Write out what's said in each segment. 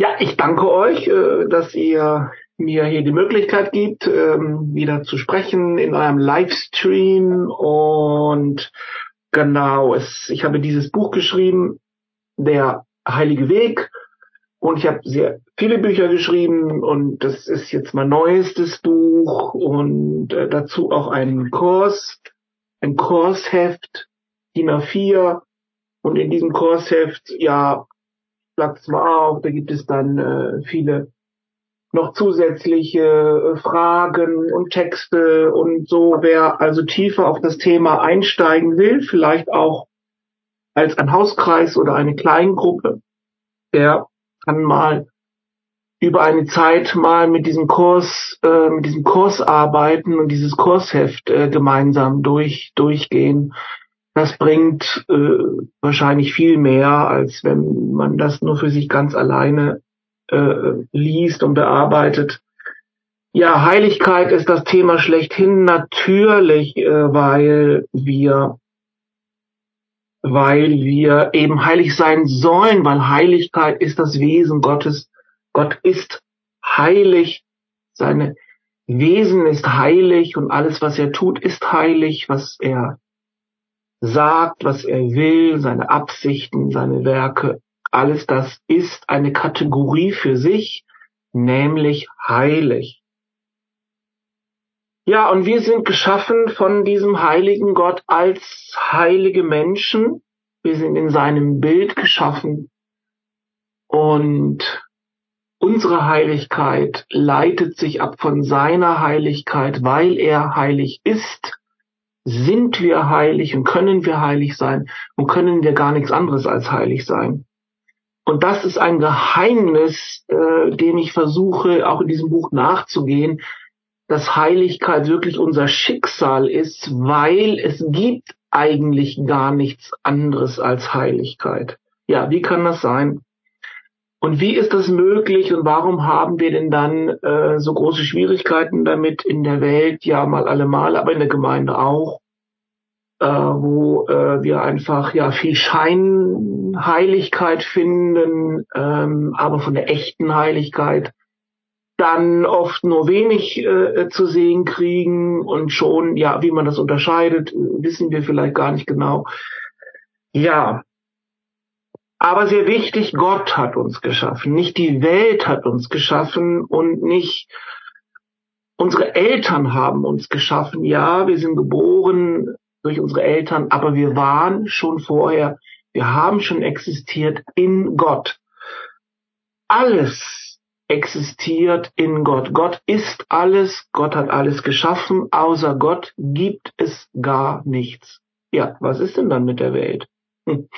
Ja, ich danke euch, äh, dass ihr mir hier die Möglichkeit gibt, ähm, wieder zu sprechen in eurem Livestream. Und genau, es, ich habe dieses Buch geschrieben, Der Heilige Weg. Und ich habe sehr viele Bücher geschrieben und das ist jetzt mein neuestes Buch und äh, dazu auch ein Kurs, ein Kursheft, DIN A4. Und in diesem Kursheft, ja, es mal auf, da gibt es dann äh, viele noch zusätzliche äh, Fragen und Texte und so. Wer also tiefer auf das Thema einsteigen will, vielleicht auch als ein Hauskreis oder eine Kleingruppe, der kann mal über eine Zeit mal mit diesem Kurs, äh, mit diesem Kurs arbeiten und dieses Kursheft äh, gemeinsam durch durchgehen das bringt äh, wahrscheinlich viel mehr, als wenn man das nur für sich ganz alleine äh, liest und bearbeitet. Ja, Heiligkeit ist das Thema schlechthin natürlich, äh, weil wir weil wir eben heilig sein sollen, weil Heiligkeit ist das Wesen Gottes. Gott ist heilig, seine Wesen ist heilig und alles, was er tut, ist heilig, was er sagt, was er will, seine Absichten, seine Werke, alles das ist eine Kategorie für sich, nämlich heilig. Ja, und wir sind geschaffen von diesem heiligen Gott als heilige Menschen. Wir sind in seinem Bild geschaffen. Und unsere Heiligkeit leitet sich ab von seiner Heiligkeit, weil er heilig ist sind wir heilig und können wir heilig sein und können wir gar nichts anderes als heilig sein. Und das ist ein Geheimnis, äh, dem ich versuche, auch in diesem Buch nachzugehen, dass Heiligkeit wirklich unser Schicksal ist, weil es gibt eigentlich gar nichts anderes als Heiligkeit. Ja, wie kann das sein? Und wie ist das möglich und warum haben wir denn dann äh, so große Schwierigkeiten damit in der Welt, ja mal allemal, aber in der Gemeinde auch, äh, wo äh, wir einfach ja viel Scheinheiligkeit finden, ähm, aber von der echten Heiligkeit dann oft nur wenig äh, zu sehen kriegen und schon, ja, wie man das unterscheidet, wissen wir vielleicht gar nicht genau. Ja, aber sehr wichtig, Gott hat uns geschaffen, nicht die Welt hat uns geschaffen und nicht unsere Eltern haben uns geschaffen. Ja, wir sind geboren durch unsere Eltern, aber wir waren schon vorher, wir haben schon existiert in Gott. Alles existiert in Gott. Gott ist alles, Gott hat alles geschaffen, außer Gott gibt es gar nichts. Ja, was ist denn dann mit der Welt? Hm.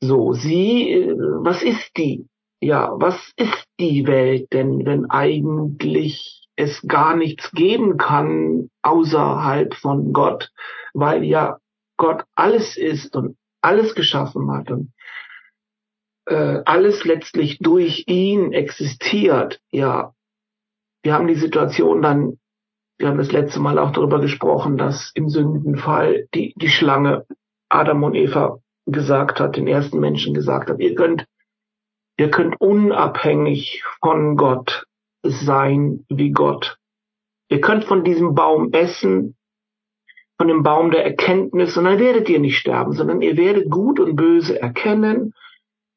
So, sie, äh, was ist die? Ja, was ist die Welt denn, wenn eigentlich es gar nichts geben kann außerhalb von Gott, weil ja Gott alles ist und alles geschaffen hat und äh, alles letztlich durch ihn existiert. Ja, wir haben die Situation dann, wir haben das letzte Mal auch darüber gesprochen, dass im Sündenfall die, die Schlange Adam und Eva gesagt hat, den ersten Menschen gesagt hat, ihr könnt, ihr könnt unabhängig von Gott sein wie Gott. Ihr könnt von diesem Baum essen, von dem Baum der Erkenntnis, und dann werdet ihr nicht sterben, sondern ihr werdet Gut und Böse erkennen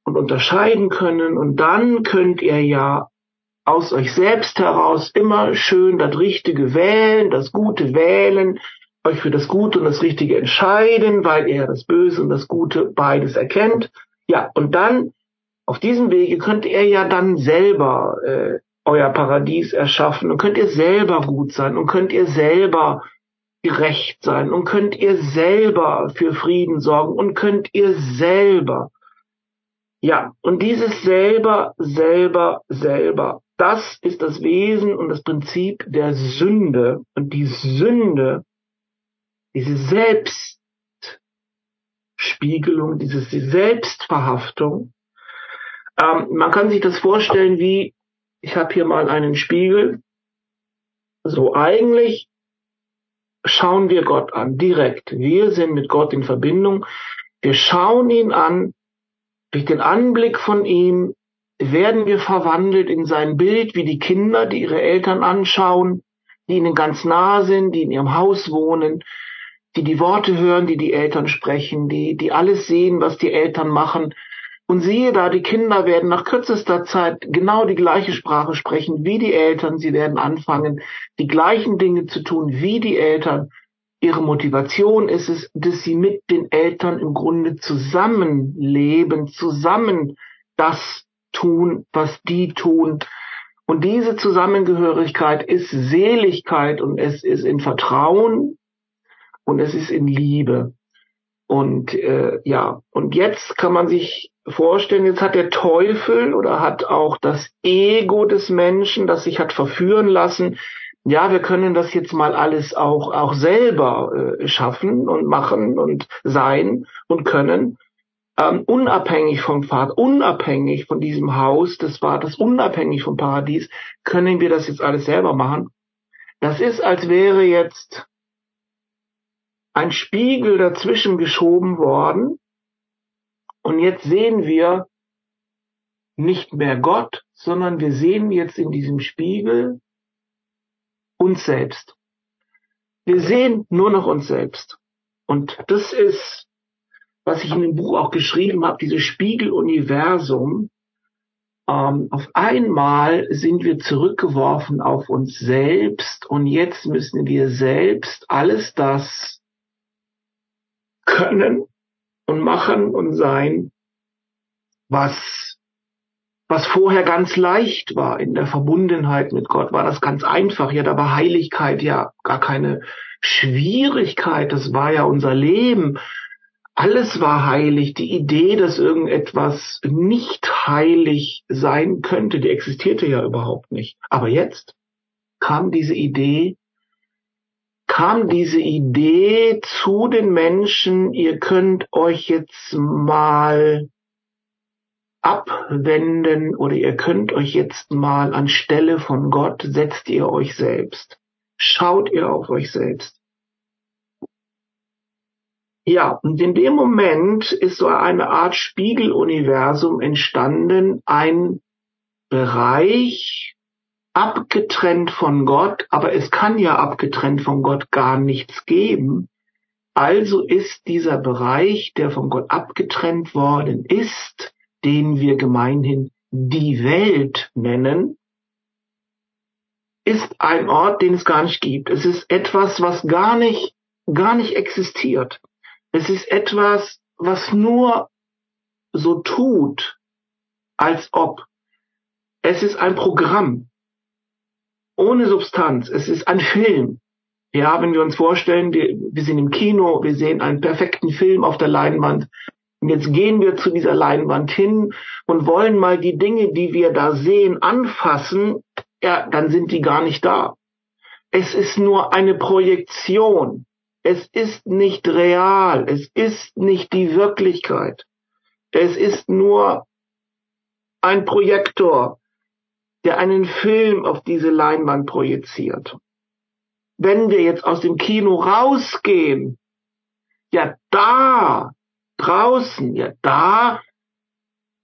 und unterscheiden können, und dann könnt ihr ja aus euch selbst heraus immer schön das Richtige wählen, das Gute wählen, euch für das Gute und das Richtige entscheiden, weil ihr das Böse und das Gute beides erkennt. Ja, und dann auf diesem Wege könnt ihr ja dann selber äh, euer Paradies erschaffen und könnt ihr selber gut sein und könnt ihr selber gerecht sein und könnt ihr selber für Frieden sorgen und könnt ihr selber. Ja, und dieses selber, selber, selber, das ist das Wesen und das Prinzip der Sünde. Und die Sünde diese Selbstspiegelung, diese Selbstverhaftung. Ähm, man kann sich das vorstellen wie, ich habe hier mal einen Spiegel. So eigentlich schauen wir Gott an, direkt. Wir sind mit Gott in Verbindung. Wir schauen ihn an. Durch den Anblick von ihm werden wir verwandelt in sein Bild, wie die Kinder, die ihre Eltern anschauen, die ihnen ganz nah sind, die in ihrem Haus wohnen, die die Worte hören, die die Eltern sprechen, die, die alles sehen, was die Eltern machen. Und siehe da, die Kinder werden nach kürzester Zeit genau die gleiche Sprache sprechen wie die Eltern. Sie werden anfangen, die gleichen Dinge zu tun wie die Eltern. Ihre Motivation ist es, dass sie mit den Eltern im Grunde zusammenleben, zusammen das tun, was die tun. Und diese Zusammengehörigkeit ist Seligkeit und es ist in Vertrauen und es ist in Liebe. Und äh, ja, und jetzt kann man sich vorstellen, jetzt hat der Teufel oder hat auch das Ego des Menschen, das sich hat verführen lassen, ja, wir können das jetzt mal alles auch, auch selber äh, schaffen und machen und sein und können, ähm, unabhängig vom Vater, unabhängig von diesem Haus des Vaters, unabhängig vom Paradies, können wir das jetzt alles selber machen. Das ist, als wäre jetzt ein Spiegel dazwischen geschoben worden und jetzt sehen wir nicht mehr Gott, sondern wir sehen jetzt in diesem Spiegel uns selbst. Wir sehen nur noch uns selbst. Und das ist, was ich in dem Buch auch geschrieben habe, dieses Spiegeluniversum. Ähm, auf einmal sind wir zurückgeworfen auf uns selbst und jetzt müssen wir selbst alles das können und machen und sein, was, was vorher ganz leicht war in der Verbundenheit mit Gott, war das ganz einfach. Ja, da war Heiligkeit ja gar keine Schwierigkeit. Das war ja unser Leben. Alles war heilig. Die Idee, dass irgendetwas nicht heilig sein könnte, die existierte ja überhaupt nicht. Aber jetzt kam diese Idee, kam diese Idee zu den Menschen, ihr könnt euch jetzt mal abwenden oder ihr könnt euch jetzt mal anstelle von Gott setzt ihr euch selbst. Schaut ihr auf euch selbst. Ja, und in dem Moment ist so eine Art Spiegeluniversum entstanden, ein Bereich, abgetrennt von Gott, aber es kann ja abgetrennt von Gott gar nichts geben. Also ist dieser Bereich, der von Gott abgetrennt worden ist, den wir gemeinhin die Welt nennen, ist ein Ort, den es gar nicht gibt. Es ist etwas, was gar nicht, gar nicht existiert. Es ist etwas, was nur so tut, als ob. Es ist ein Programm ohne Substanz. Es ist ein Film. Ja, wenn wir uns vorstellen, wir, wir sind im Kino, wir sehen einen perfekten Film auf der Leinwand. Und jetzt gehen wir zu dieser Leinwand hin und wollen mal die Dinge, die wir da sehen, anfassen. Ja, dann sind die gar nicht da. Es ist nur eine Projektion. Es ist nicht real. Es ist nicht die Wirklichkeit. Es ist nur ein Projektor, der einen Film auf diese Leinwand projiziert. Wenn wir jetzt aus dem Kino rausgehen, ja da, draußen, ja da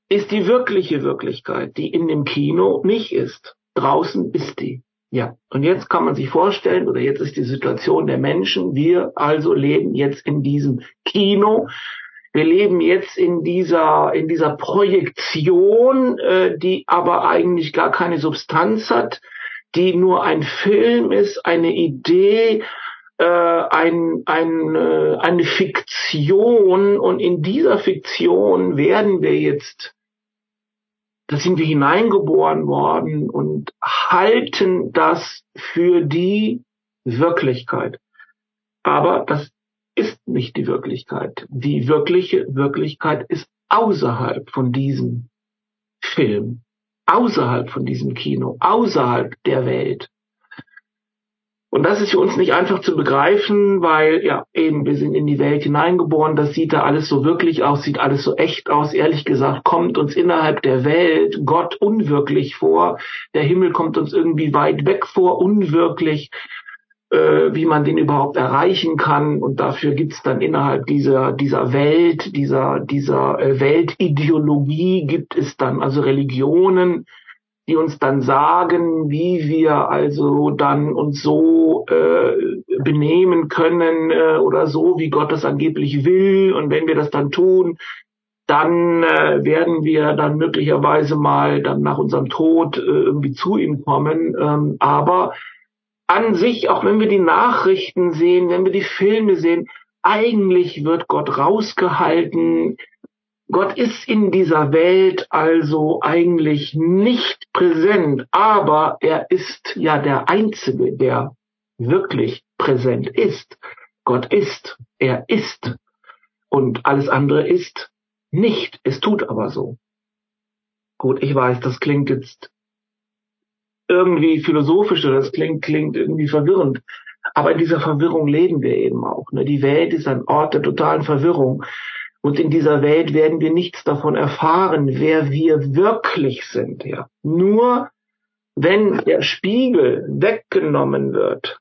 ist die wirkliche Wirklichkeit, die in dem Kino nicht ist. Draußen ist die. Ja, und jetzt kann man sich vorstellen, oder jetzt ist die Situation der Menschen, wir also leben jetzt in diesem Kino, wir leben jetzt in dieser, in dieser Projektion, äh, die aber eigentlich gar keine Substanz hat, die nur ein Film ist, eine Idee, äh, ein, ein, äh, eine Fiktion. Und in dieser Fiktion werden wir jetzt, da sind wir hineingeboren worden und halten das für die Wirklichkeit. Aber das ist nicht die Wirklichkeit. Die wirkliche Wirklichkeit ist außerhalb von diesem Film, außerhalb von diesem Kino, außerhalb der Welt. Und das ist für uns nicht einfach zu begreifen, weil ja eben wir sind in die Welt hineingeboren, das sieht da alles so wirklich aus, sieht alles so echt aus. Ehrlich gesagt kommt uns innerhalb der Welt Gott unwirklich vor. Der Himmel kommt uns irgendwie weit weg vor, unwirklich. Äh, wie man den überhaupt erreichen kann. Und dafür gibt's dann innerhalb dieser, dieser Welt, dieser, dieser äh, Weltideologie gibt es dann also Religionen, die uns dann sagen, wie wir also dann uns so äh, benehmen können äh, oder so, wie Gott das angeblich will. Und wenn wir das dann tun, dann äh, werden wir dann möglicherweise mal dann nach unserem Tod äh, irgendwie zu ihm kommen. Ähm, aber an sich, auch wenn wir die Nachrichten sehen, wenn wir die Filme sehen, eigentlich wird Gott rausgehalten. Gott ist in dieser Welt also eigentlich nicht präsent, aber er ist ja der Einzige, der wirklich präsent ist. Gott ist, er ist. Und alles andere ist nicht. Es tut aber so. Gut, ich weiß, das klingt jetzt irgendwie philosophisch oder das klingt, klingt irgendwie verwirrend. Aber in dieser Verwirrung leben wir eben auch. Ne? Die Welt ist ein Ort der totalen Verwirrung. Und in dieser Welt werden wir nichts davon erfahren, wer wir wirklich sind. Ja. Nur wenn der Spiegel weggenommen wird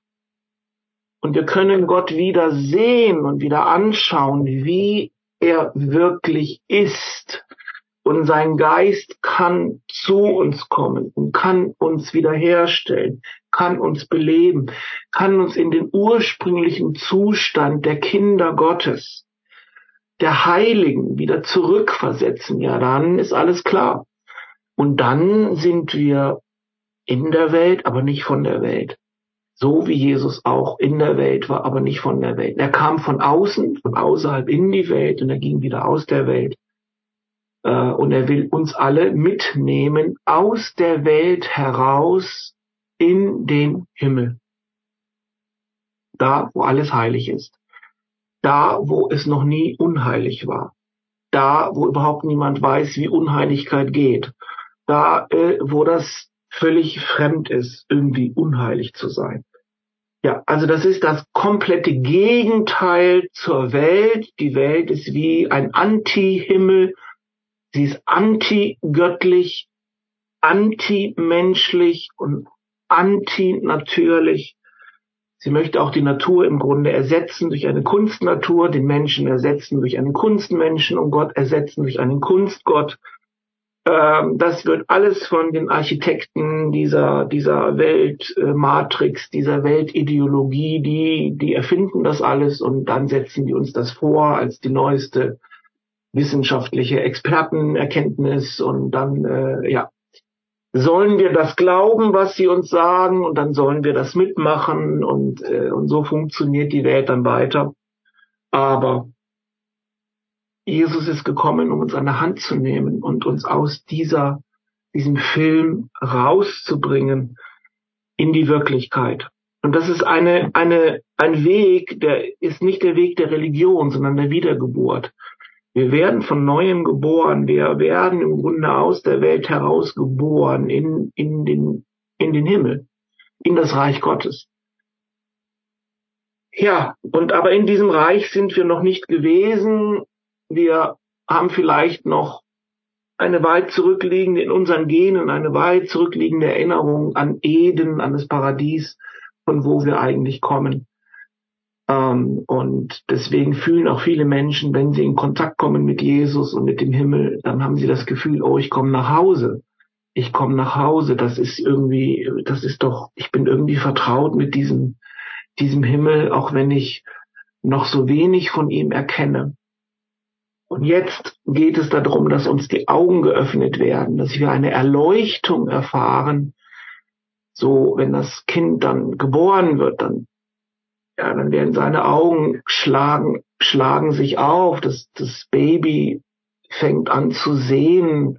und wir können Gott wieder sehen und wieder anschauen, wie er wirklich ist, und sein Geist kann zu uns kommen und kann uns wiederherstellen, kann uns beleben, kann uns in den ursprünglichen Zustand der Kinder Gottes, der Heiligen wieder zurückversetzen. Ja, dann ist alles klar. Und dann sind wir in der Welt, aber nicht von der Welt. So wie Jesus auch in der Welt war, aber nicht von der Welt. Er kam von außen, von außerhalb in die Welt und er ging wieder aus der Welt. Äh, und er will uns alle mitnehmen aus der Welt heraus in den Himmel. Da, wo alles heilig ist. Da, wo es noch nie unheilig war. Da, wo überhaupt niemand weiß, wie Unheiligkeit geht. Da, äh, wo das völlig fremd ist, irgendwie unheilig zu sein. Ja, also das ist das komplette Gegenteil zur Welt. Die Welt ist wie ein Anti-Himmel Sie ist antigöttlich, antimenschlich und antinatürlich. Sie möchte auch die Natur im Grunde ersetzen durch eine Kunstnatur, den Menschen ersetzen durch einen Kunstmenschen und Gott ersetzen durch einen Kunstgott. Ähm, das wird alles von den Architekten dieser, dieser Weltmatrix, dieser Weltideologie, die, die erfinden das alles und dann setzen die uns das vor als die neueste wissenschaftliche Expertenerkenntnis und dann, äh, ja, sollen wir das glauben, was sie uns sagen und dann sollen wir das mitmachen und, äh, und so funktioniert die Welt dann weiter. Aber Jesus ist gekommen, um uns an der Hand zu nehmen und uns aus dieser, diesem Film rauszubringen in die Wirklichkeit. Und das ist eine, eine, ein Weg, der ist nicht der Weg der Religion, sondern der Wiedergeburt. Wir werden von neuem geboren. Wir werden im Grunde aus der Welt heraus geboren in, in, den, in den Himmel, in das Reich Gottes. Ja, und aber in diesem Reich sind wir noch nicht gewesen. Wir haben vielleicht noch eine weit zurückliegende, in unseren Genen, eine weit zurückliegende Erinnerung an Eden, an das Paradies, von wo wir eigentlich kommen. Ähm, und deswegen fühlen auch viele Menschen, wenn sie in Kontakt kommen mit Jesus und mit dem Himmel, dann haben sie das Gefühl, oh, ich komme nach Hause. Ich komme nach Hause. Das ist irgendwie, das ist doch, ich bin irgendwie vertraut mit diesem, diesem Himmel, auch wenn ich noch so wenig von ihm erkenne. Und jetzt geht es darum, dass uns die Augen geöffnet werden, dass wir eine Erleuchtung erfahren. So, wenn das Kind dann geboren wird, dann ja, dann werden seine Augen schlagen, schlagen sich auf. Das, das Baby fängt an zu sehen,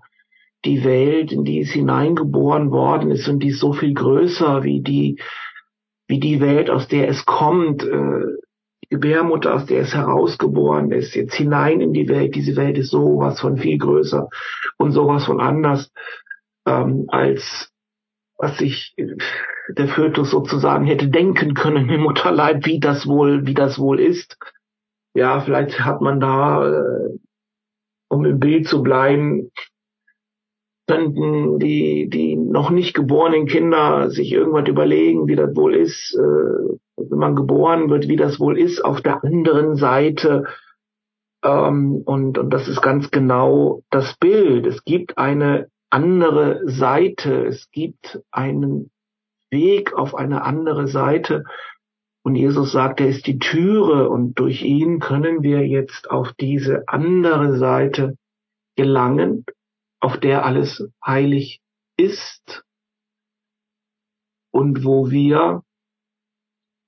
die Welt, in die es hineingeboren worden ist und die ist so viel größer wie die, wie die Welt, aus der es kommt, äh, die Gebärmutter, aus der es herausgeboren ist, jetzt hinein in die Welt. Diese Welt ist sowas von viel größer und sowas von anders ähm, als was sich der Fötus sozusagen hätte denken können im Mutterleib, wie das wohl, wie das wohl ist. Ja, vielleicht hat man da, äh, um im Bild zu bleiben, könnten die, die noch nicht geborenen Kinder sich irgendwas überlegen, wie das wohl ist, äh, wenn man geboren wird, wie das wohl ist, auf der anderen Seite. Ähm, und, und das ist ganz genau das Bild. Es gibt eine andere Seite. Es gibt einen Weg auf eine andere Seite. Und Jesus sagt, er ist die Türe und durch ihn können wir jetzt auf diese andere Seite gelangen, auf der alles heilig ist und wo wir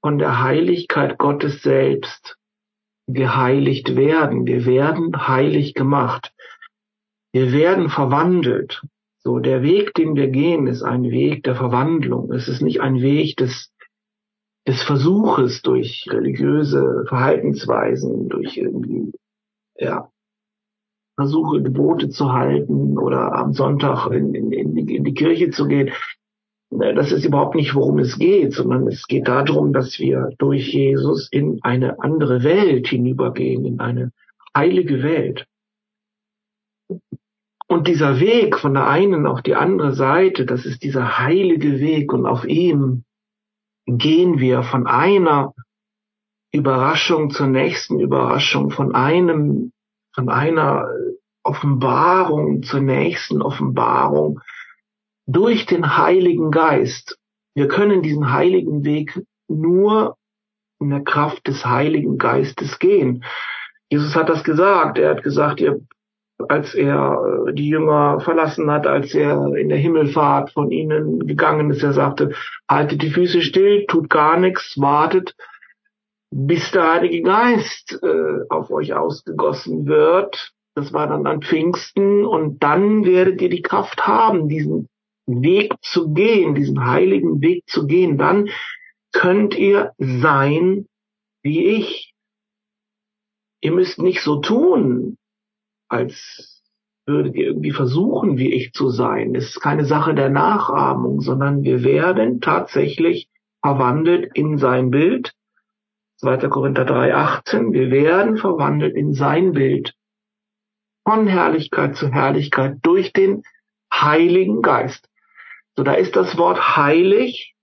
von der Heiligkeit Gottes selbst geheiligt werden. Wir werden heilig gemacht. Wir werden verwandelt. So, der Weg, den wir gehen, ist ein Weg der Verwandlung. Es ist nicht ein Weg des, des Versuches durch religiöse Verhaltensweisen, durch irgendwie, ja, Versuche, Gebote zu halten oder am Sonntag in, in, in, die, in die Kirche zu gehen. Das ist überhaupt nicht, worum es geht, sondern es geht darum, dass wir durch Jesus in eine andere Welt hinübergehen, in eine heilige Welt. Und dieser Weg von der einen auf die andere Seite, das ist dieser heilige Weg und auf ihm gehen wir von einer Überraschung zur nächsten Überraschung, von einem, von einer Offenbarung zur nächsten Offenbarung durch den Heiligen Geist. Wir können diesen heiligen Weg nur in der Kraft des Heiligen Geistes gehen. Jesus hat das gesagt. Er hat gesagt, ihr als er äh, die Jünger verlassen hat, als er in der Himmelfahrt von ihnen gegangen ist. Er sagte, haltet die Füße still, tut gar nichts, wartet, bis der Heilige Geist äh, auf euch ausgegossen wird. Das war dann an Pfingsten und dann werdet ihr die Kraft haben, diesen Weg zu gehen, diesen heiligen Weg zu gehen. Dann könnt ihr sein wie ich. Ihr müsst nicht so tun, als würdet ihr irgendwie versuchen, wie ich zu sein. Es ist keine Sache der Nachahmung, sondern wir werden tatsächlich verwandelt in sein Bild. 2. Korinther 3, 18. Wir werden verwandelt in sein Bild. Von Herrlichkeit zu Herrlichkeit durch den Heiligen Geist. So, da ist das Wort heilig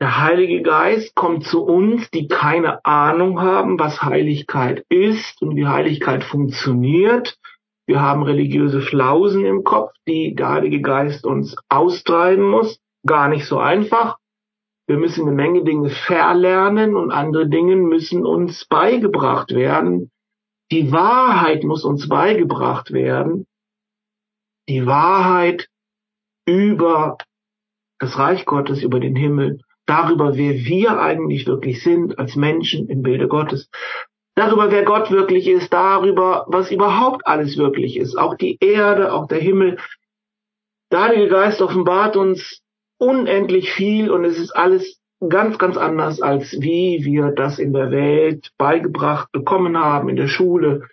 der Heilige Geist kommt zu uns, die keine Ahnung haben, was Heiligkeit ist und wie Heiligkeit funktioniert. Wir haben religiöse Flausen im Kopf, die der Heilige Geist uns austreiben muss. Gar nicht so einfach. Wir müssen eine Menge Dinge verlernen und andere Dinge müssen uns beigebracht werden. Die Wahrheit muss uns beigebracht werden. Die Wahrheit über das Reich Gottes, über den Himmel darüber, wer wir eigentlich wirklich sind als Menschen im Bilde Gottes, darüber, wer Gott wirklich ist, darüber, was überhaupt alles wirklich ist, auch die Erde, auch der Himmel. Der Heilige Geist offenbart uns unendlich viel und es ist alles ganz, ganz anders, als wie wir das in der Welt beigebracht bekommen haben, in der Schule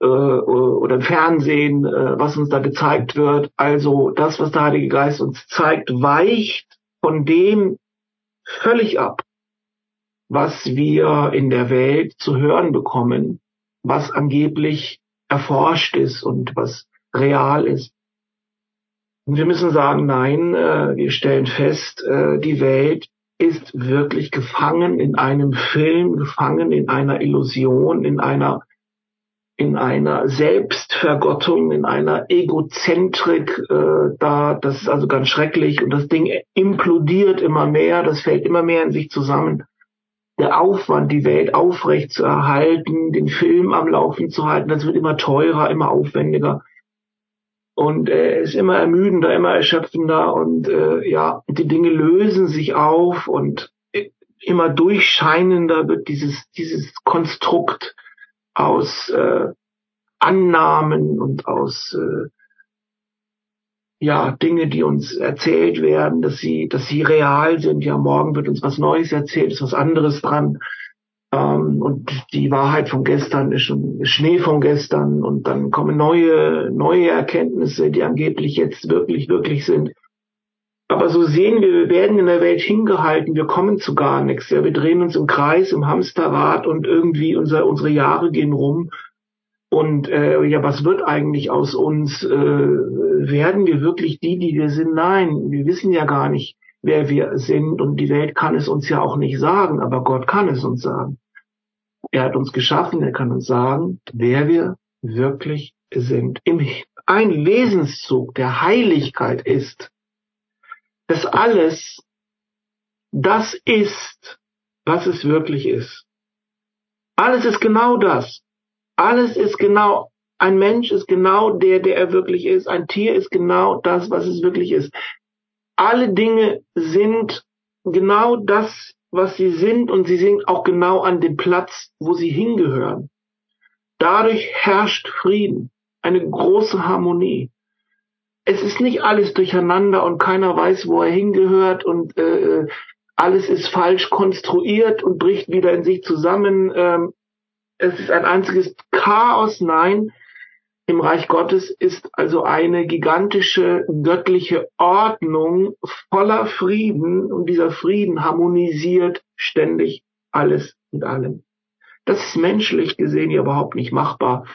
äh, oder im Fernsehen, äh, was uns da gezeigt wird. Also das, was der Heilige Geist uns zeigt, weicht von dem völlig ab, was wir in der Welt zu hören bekommen, was angeblich erforscht ist und was real ist. Und wir müssen sagen, nein, äh, wir stellen fest, äh, die Welt ist wirklich gefangen in einem Film, gefangen in einer Illusion, in einer in einer Selbstvergottung, in einer Egozentrik, äh, da, das ist also ganz schrecklich. Und das Ding implodiert immer mehr, das fällt immer mehr in sich zusammen. Der Aufwand, die Welt aufrecht zu erhalten, den Film am Laufen zu halten, das wird immer teurer, immer aufwendiger. Und äh, ist immer ermüdender, immer erschöpfender. Und äh, ja, die Dinge lösen sich auf. Und äh, immer durchscheinender wird dieses dieses Konstrukt aus äh, Annahmen und aus äh, ja Dinge, die uns erzählt werden, dass sie, dass sie real sind. Ja, morgen wird uns was Neues erzählt, ist was anderes dran. Ähm, und die Wahrheit von gestern ist schon Schnee von gestern und dann kommen neue, neue Erkenntnisse, die angeblich jetzt wirklich, wirklich sind. Aber so sehen wir, wir werden in der Welt hingehalten, wir kommen zu gar nichts. Ja, wir drehen uns im Kreis, im Hamsterrad und irgendwie unser, unsere Jahre gehen rum. Und äh, ja, was wird eigentlich aus uns? Äh, werden wir wirklich die, die wir sind? Nein, wir wissen ja gar nicht, wer wir sind. Und die Welt kann es uns ja auch nicht sagen, aber Gott kann es uns sagen. Er hat uns geschaffen, er kann uns sagen, wer wir wirklich sind. Ein Wesenszug der Heiligkeit ist, dass alles das ist, was es wirklich ist. Alles ist genau das. Alles ist genau, ein Mensch ist genau der, der er wirklich ist. Ein Tier ist genau das, was es wirklich ist. Alle Dinge sind genau das, was sie sind und sie sind auch genau an dem Platz, wo sie hingehören. Dadurch herrscht Frieden, eine große Harmonie. Es ist nicht alles durcheinander und keiner weiß, wo er hingehört und äh, alles ist falsch konstruiert und bricht wieder in sich zusammen. Ähm, es ist ein einziges Chaos. Nein, im Reich Gottes ist also eine gigantische göttliche Ordnung voller Frieden und dieser Frieden harmonisiert ständig alles mit allem. Das ist menschlich gesehen ja überhaupt nicht machbar.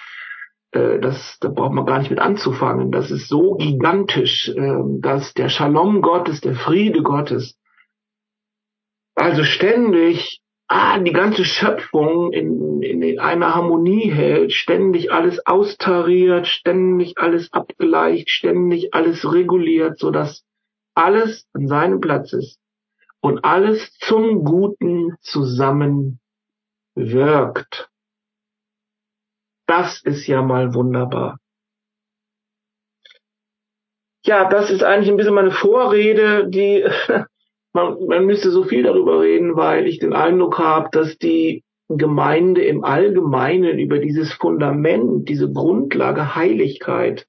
Äh, das, da braucht man gar nicht mit anzufangen. Das ist so gigantisch, ähm, dass der Shalom Gottes, der Friede Gottes, also ständig ah, die ganze Schöpfung in, in einer Harmonie hält, ständig alles austariert, ständig alles abgleicht, ständig alles reguliert, so dass alles an seinem Platz ist und alles zum Guten zusammen wirkt. Das ist ja mal wunderbar. Ja, das ist eigentlich ein bisschen meine Vorrede, die man, man müsste so viel darüber reden, weil ich den Eindruck habe, dass die Gemeinde im Allgemeinen über dieses Fundament, diese Grundlage Heiligkeit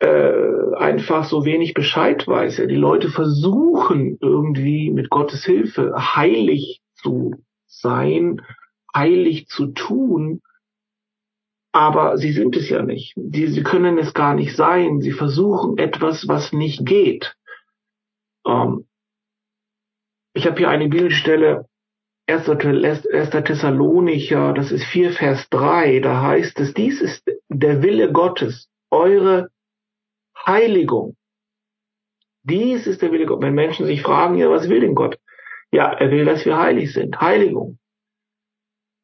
äh, einfach so wenig Bescheid weiß. Ja, die Leute versuchen irgendwie mit Gottes Hilfe heilig zu sein, heilig zu tun, aber sie sind es ja nicht. Die, sie können es gar nicht sein. Sie versuchen etwas, was nicht geht. Ähm, ich habe hier eine Bibelstelle, 1. Thessalonicher, das ist 4 Vers 3, da heißt es, dies ist der Wille Gottes, eure Heiligung. Dies ist der Wille Gottes. Wenn Menschen sich fragen, ja, was will denn Gott? Ja, er will, dass wir heilig sind. Heiligung.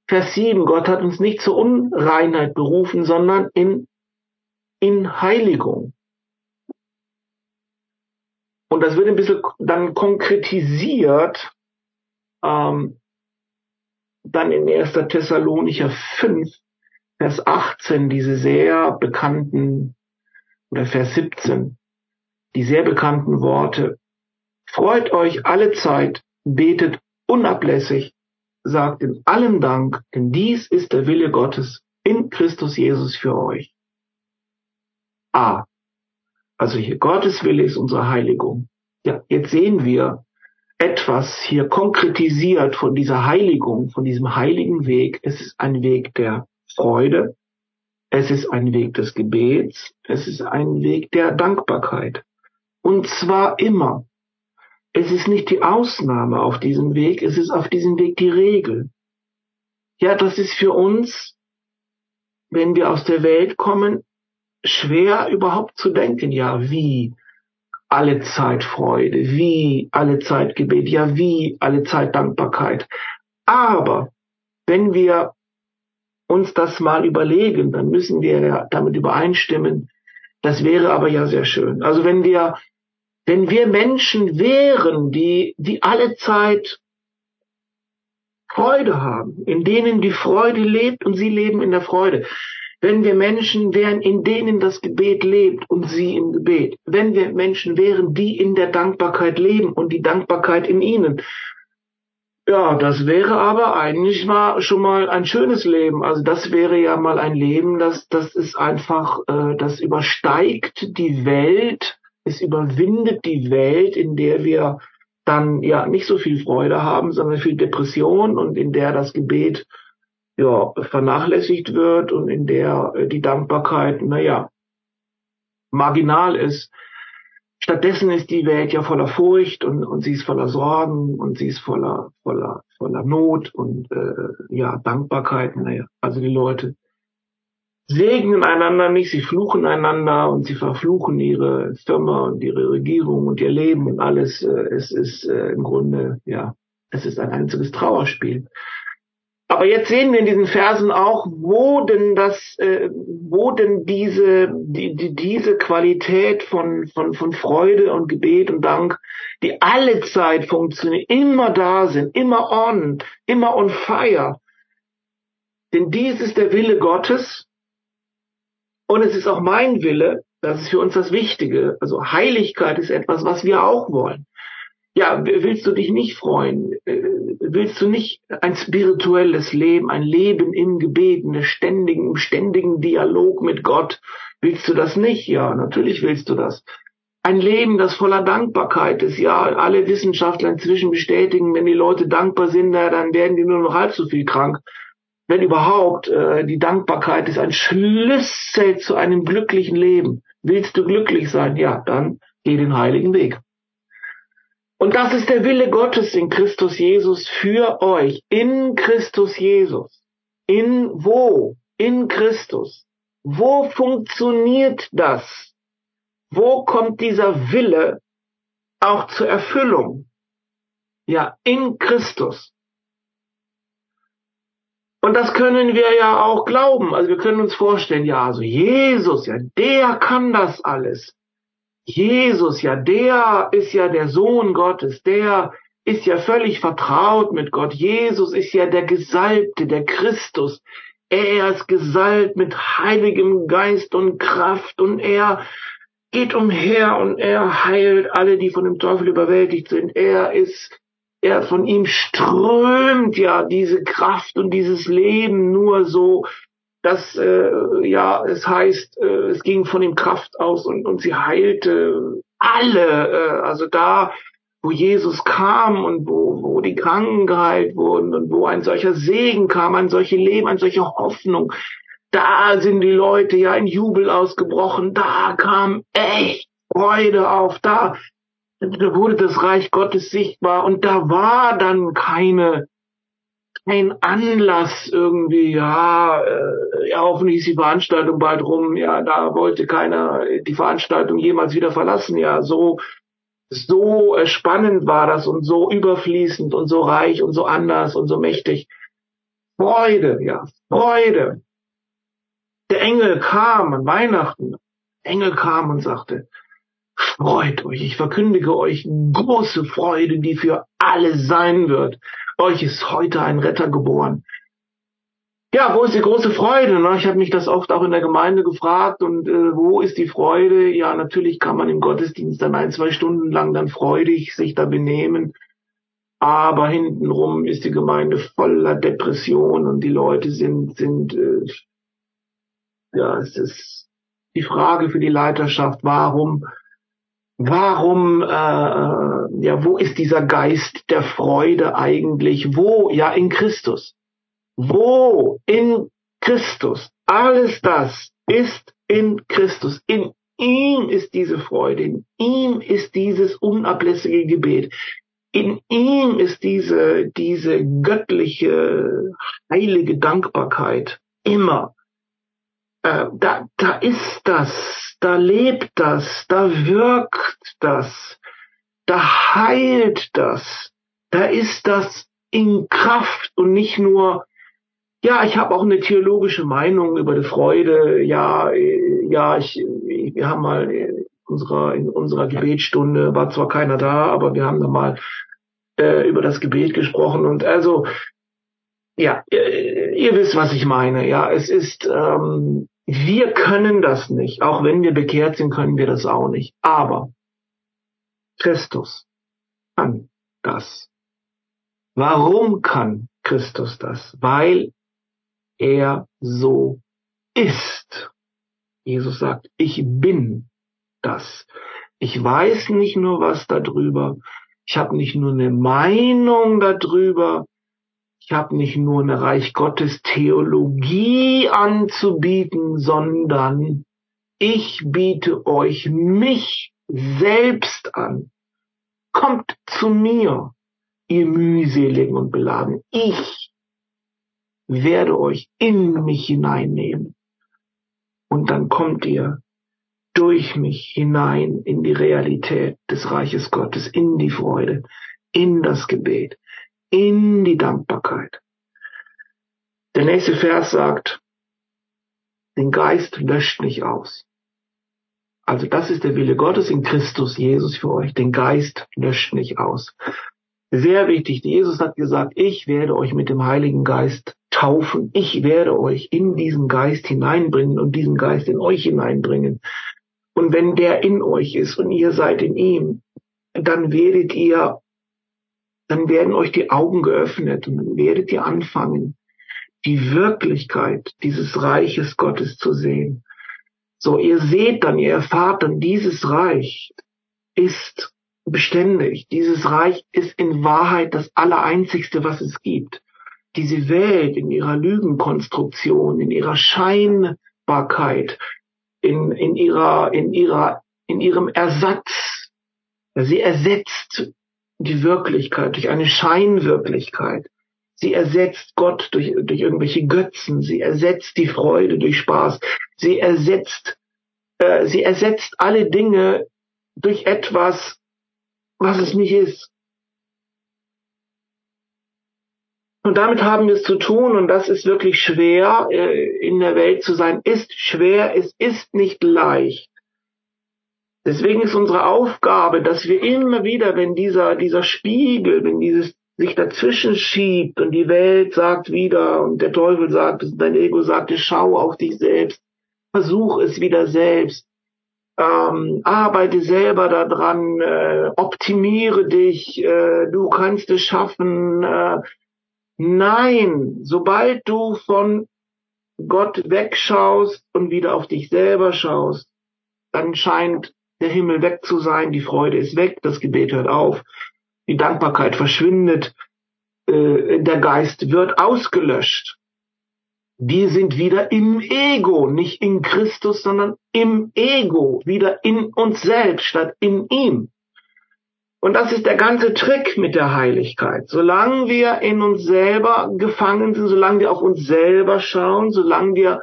Vers 7, Gott hat uns nicht zur Unreinheit berufen, sondern in, in Heiligung. Und das wird ein bisschen dann konkretisiert, ähm, dann in 1. Thessalonicher 5, Vers 18, diese sehr bekannten, oder Vers 17, die sehr bekannten Worte, freut euch alle Zeit, betet unablässig, sagt in allem Dank, denn dies ist der Wille Gottes in Christus Jesus für euch. A. Also hier Gottes Wille ist unsere Heiligung. Ja, jetzt sehen wir etwas hier konkretisiert von dieser Heiligung, von diesem heiligen Weg. Es ist ein Weg der Freude. Es ist ein Weg des Gebets. Es ist ein Weg der Dankbarkeit. Und zwar immer. Es ist nicht die Ausnahme auf diesem Weg, es ist auf diesem Weg die Regel. Ja, das ist für uns, wenn wir aus der Welt kommen, schwer überhaupt zu denken, ja, wie alle Zeit Freude, wie alle Zeit Gebet, ja, wie alle Zeit Dankbarkeit. Aber wenn wir uns das mal überlegen, dann müssen wir ja damit übereinstimmen. Das wäre aber ja sehr schön. Also wenn wir, wenn wir Menschen wären, die, die alle Zeit Freude haben, in denen die Freude lebt und sie leben in der Freude, wenn wir Menschen wären, in denen das Gebet lebt und sie im Gebet, wenn wir Menschen wären, die in der Dankbarkeit leben und die Dankbarkeit in ihnen, ja, das wäre aber eigentlich mal schon mal ein schönes Leben. Also das wäre ja mal ein Leben, das das ist einfach, äh, das übersteigt die Welt, es überwindet die Welt, in der wir dann ja nicht so viel Freude haben, sondern viel Depression und in der das Gebet ja, vernachlässigt wird und in der äh, die Dankbarkeit, naja, marginal ist. Stattdessen ist die Welt ja voller Furcht und, und sie ist voller Sorgen und sie ist voller, voller, voller Not und äh, ja, Dankbarkeit, naja, also die Leute segnen einander nicht, sie fluchen einander und sie verfluchen ihre Firma und ihre Regierung und ihr Leben und alles. Äh, es ist äh, im Grunde, ja, es ist ein einziges Trauerspiel. Aber jetzt sehen wir in diesen Versen auch, wo denn das, äh, wo denn diese, die, die, diese Qualität von, von, von Freude und Gebet und Dank, die alle Zeit funktionieren, immer da sind, immer on, immer on fire. Denn dies ist der Wille Gottes und es ist auch mein Wille, das ist für uns das Wichtige. Also Heiligkeit ist etwas, was wir auch wollen ja, willst du dich nicht freuen? Äh, willst du nicht ein spirituelles Leben, ein Leben im Gebet, einen ständigen, ständigen Dialog mit Gott? Willst du das nicht? Ja, natürlich willst du das. Ein Leben, das voller Dankbarkeit ist. Ja, alle Wissenschaftler inzwischen bestätigen, wenn die Leute dankbar sind, dann werden die nur noch halb so viel krank. Wenn überhaupt, äh, die Dankbarkeit ist ein Schlüssel zu einem glücklichen Leben. Willst du glücklich sein? Ja, dann geh den heiligen Weg. Und das ist der Wille Gottes in Christus Jesus für euch. In Christus Jesus. In wo? In Christus. Wo funktioniert das? Wo kommt dieser Wille auch zur Erfüllung? Ja, in Christus. Und das können wir ja auch glauben. Also wir können uns vorstellen, ja, also Jesus, ja, der kann das alles. Jesus, ja, der ist ja der Sohn Gottes, der ist ja völlig vertraut mit Gott. Jesus ist ja der Gesalbte, der Christus. Er ist gesalbt mit heiligem Geist und Kraft und er geht umher und er heilt alle, die von dem Teufel überwältigt sind. Er ist, er von ihm strömt ja diese Kraft und dieses Leben nur so dass äh, ja es heißt, äh, es ging von ihm Kraft aus und, und sie heilte alle, äh, also da, wo Jesus kam und wo, wo die Kranken geheilt wurden und wo ein solcher Segen kam, ein solches Leben, eine solche Hoffnung, da sind die Leute ja in Jubel ausgebrochen, da kam echt Freude auf, da, da wurde das Reich Gottes sichtbar und da war dann keine kein Anlass irgendwie, ja, äh, ja, hoffentlich ist die Veranstaltung bald rum, ja, da wollte keiner die Veranstaltung jemals wieder verlassen, ja, so, so äh, spannend war das und so überfließend und so reich und so anders und so mächtig. Freude, ja, Freude. Der Engel kam an Weihnachten, Engel kam und sagte, freut euch, ich verkündige euch große Freude, die für alle sein wird euch ist heute ein Retter geboren. Ja, wo ist die große Freude? Ich habe mich das oft auch in der Gemeinde gefragt und äh, wo ist die Freude? Ja, natürlich kann man im Gottesdienst dann ein, zwei Stunden lang dann freudig sich da benehmen, aber hintenrum ist die Gemeinde voller Depression und die Leute sind, sind äh, ja, es ist die Frage für die Leiterschaft, warum Warum, äh, ja, wo ist dieser Geist der Freude eigentlich? Wo? Ja, in Christus. Wo? In Christus. Alles das ist in Christus. In ihm ist diese Freude. In ihm ist dieses unablässige Gebet. In ihm ist diese, diese göttliche, heilige Dankbarkeit. Immer. Äh, da, da ist das da lebt das, da wirkt das, da heilt das, da ist das in Kraft und nicht nur, ja, ich habe auch eine theologische Meinung über die Freude, ja, ja, ich, wir haben mal in unserer, in unserer Gebetsstunde, war zwar keiner da, aber wir haben da mal äh, über das Gebet gesprochen und also, ja, ihr, ihr wisst, was ich meine, ja, es ist, ähm, wir können das nicht. Auch wenn wir bekehrt sind, können wir das auch nicht. Aber Christus kann das. Warum kann Christus das? Weil er so ist. Jesus sagt, ich bin das. Ich weiß nicht nur was darüber. Ich habe nicht nur eine Meinung darüber. Ich habe nicht nur eine Reich Gottes Theologie anzubieten, sondern ich biete euch mich selbst an. Kommt zu mir, ihr mühseligen und beladen. Ich werde euch in mich hineinnehmen. Und dann kommt ihr durch mich hinein in die Realität des Reiches Gottes, in die Freude, in das Gebet, in die Dankbarkeit. Der nächste Vers sagt, den Geist löscht nicht aus. Also das ist der Wille Gottes in Christus Jesus für euch. Den Geist löscht nicht aus. Sehr wichtig, Jesus hat gesagt, ich werde euch mit dem Heiligen Geist taufen. Ich werde euch in diesen Geist hineinbringen und diesen Geist in euch hineinbringen. Und wenn der in euch ist und ihr seid in ihm, dann werdet ihr, dann werden euch die Augen geöffnet und dann werdet ihr anfangen, die Wirklichkeit dieses Reiches Gottes zu sehen. So, ihr seht dann, ihr erfahrt dann, dieses Reich ist beständig. Dieses Reich ist in Wahrheit das Allereinzigste, was es gibt. Diese Welt in ihrer Lügenkonstruktion, in ihrer Scheinbarkeit, in, in ihrer, in ihrer, in ihrem Ersatz. Sie ersetzt die Wirklichkeit durch eine Scheinwirklichkeit. Sie ersetzt Gott durch, durch irgendwelche Götzen. Sie ersetzt die Freude durch Spaß. Sie ersetzt, äh, sie ersetzt alle Dinge durch etwas, was es nicht ist. Und damit haben wir es zu tun, und das ist wirklich schwer, äh, in der Welt zu sein, ist schwer, es ist nicht leicht. Deswegen ist unsere Aufgabe, dass wir immer wieder, wenn dieser, dieser Spiegel, wenn dieses sich dazwischen schiebt und die Welt sagt wieder und der Teufel sagt, dein Ego sagt, schau auf dich selbst, versuch es wieder selbst, ähm, arbeite selber daran, äh, optimiere dich, äh, du kannst es schaffen. Äh, nein, sobald du von Gott wegschaust und wieder auf dich selber schaust, dann scheint der Himmel weg zu sein, die Freude ist weg, das Gebet hört auf die Dankbarkeit verschwindet, äh, der Geist wird ausgelöscht. Wir sind wieder im Ego, nicht in Christus, sondern im Ego, wieder in uns selbst statt in ihm. Und das ist der ganze Trick mit der Heiligkeit. Solange wir in uns selber gefangen sind, solange wir auf uns selber schauen, solange wir,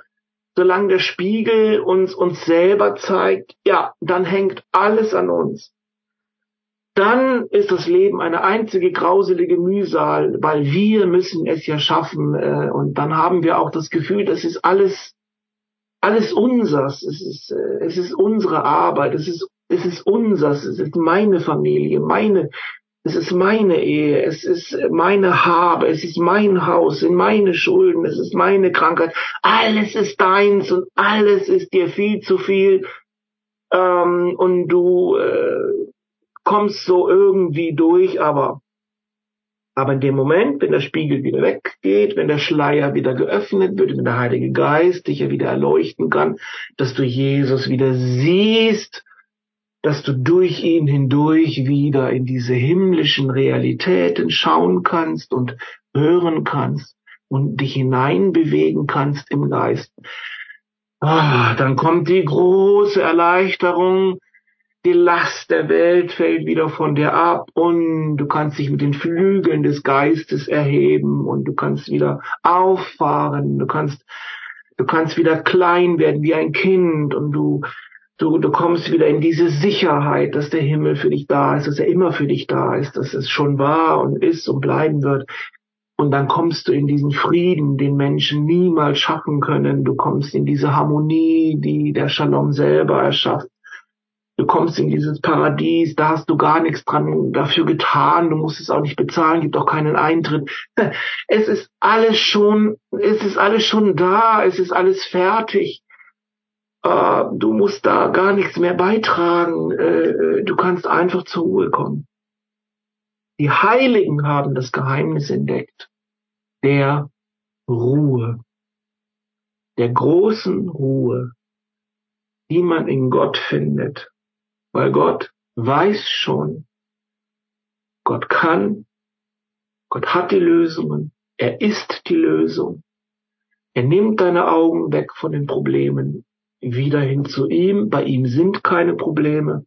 solange der Spiegel uns uns selber zeigt, ja, dann hängt alles an uns dann ist das Leben eine einzige grauselige Mühsal, weil wir müssen es ja schaffen. Äh, und dann haben wir auch das Gefühl, das ist alles, alles unsers. Es ist, äh, es ist unsere Arbeit. Es ist, es ist unsers. Es ist meine Familie, meine, es ist meine Ehe. Es ist meine Habe. Es ist mein Haus, sind meine Schulden. Es ist meine Krankheit. Alles ist deins und alles ist dir viel zu viel. Ähm, und du, äh, kommst so irgendwie durch, aber aber in dem Moment, wenn der Spiegel wieder weggeht, wenn der Schleier wieder geöffnet wird, wenn der Heilige Geist dich ja wieder erleuchten kann, dass du Jesus wieder siehst, dass du durch ihn hindurch wieder in diese himmlischen Realitäten schauen kannst und hören kannst und dich hineinbewegen kannst im Geist. Ah, dann kommt die große Erleichterung, die Last der Welt fällt wieder von dir ab und du kannst dich mit den Flügeln des Geistes erheben und du kannst wieder auffahren, du kannst, du kannst wieder klein werden wie ein Kind und du, du, du kommst wieder in diese Sicherheit, dass der Himmel für dich da ist, dass er immer für dich da ist, dass es schon war und ist und bleiben wird. Und dann kommst du in diesen Frieden, den Menschen niemals schaffen können. Du kommst in diese Harmonie, die der Shalom selber erschafft. Du kommst in dieses Paradies, da hast du gar nichts dran dafür getan, du musst es auch nicht bezahlen, gibt auch keinen Eintritt. Es ist alles schon, es ist alles schon da, es ist alles fertig. Äh, du musst da gar nichts mehr beitragen, äh, du kannst einfach zur Ruhe kommen. Die Heiligen haben das Geheimnis entdeckt, der Ruhe, der großen Ruhe, die man in Gott findet weil Gott weiß schon, Gott kann, Gott hat die Lösungen, er ist die Lösung. Er nimmt deine Augen weg von den Problemen, wieder hin zu ihm. Bei ihm sind keine Probleme.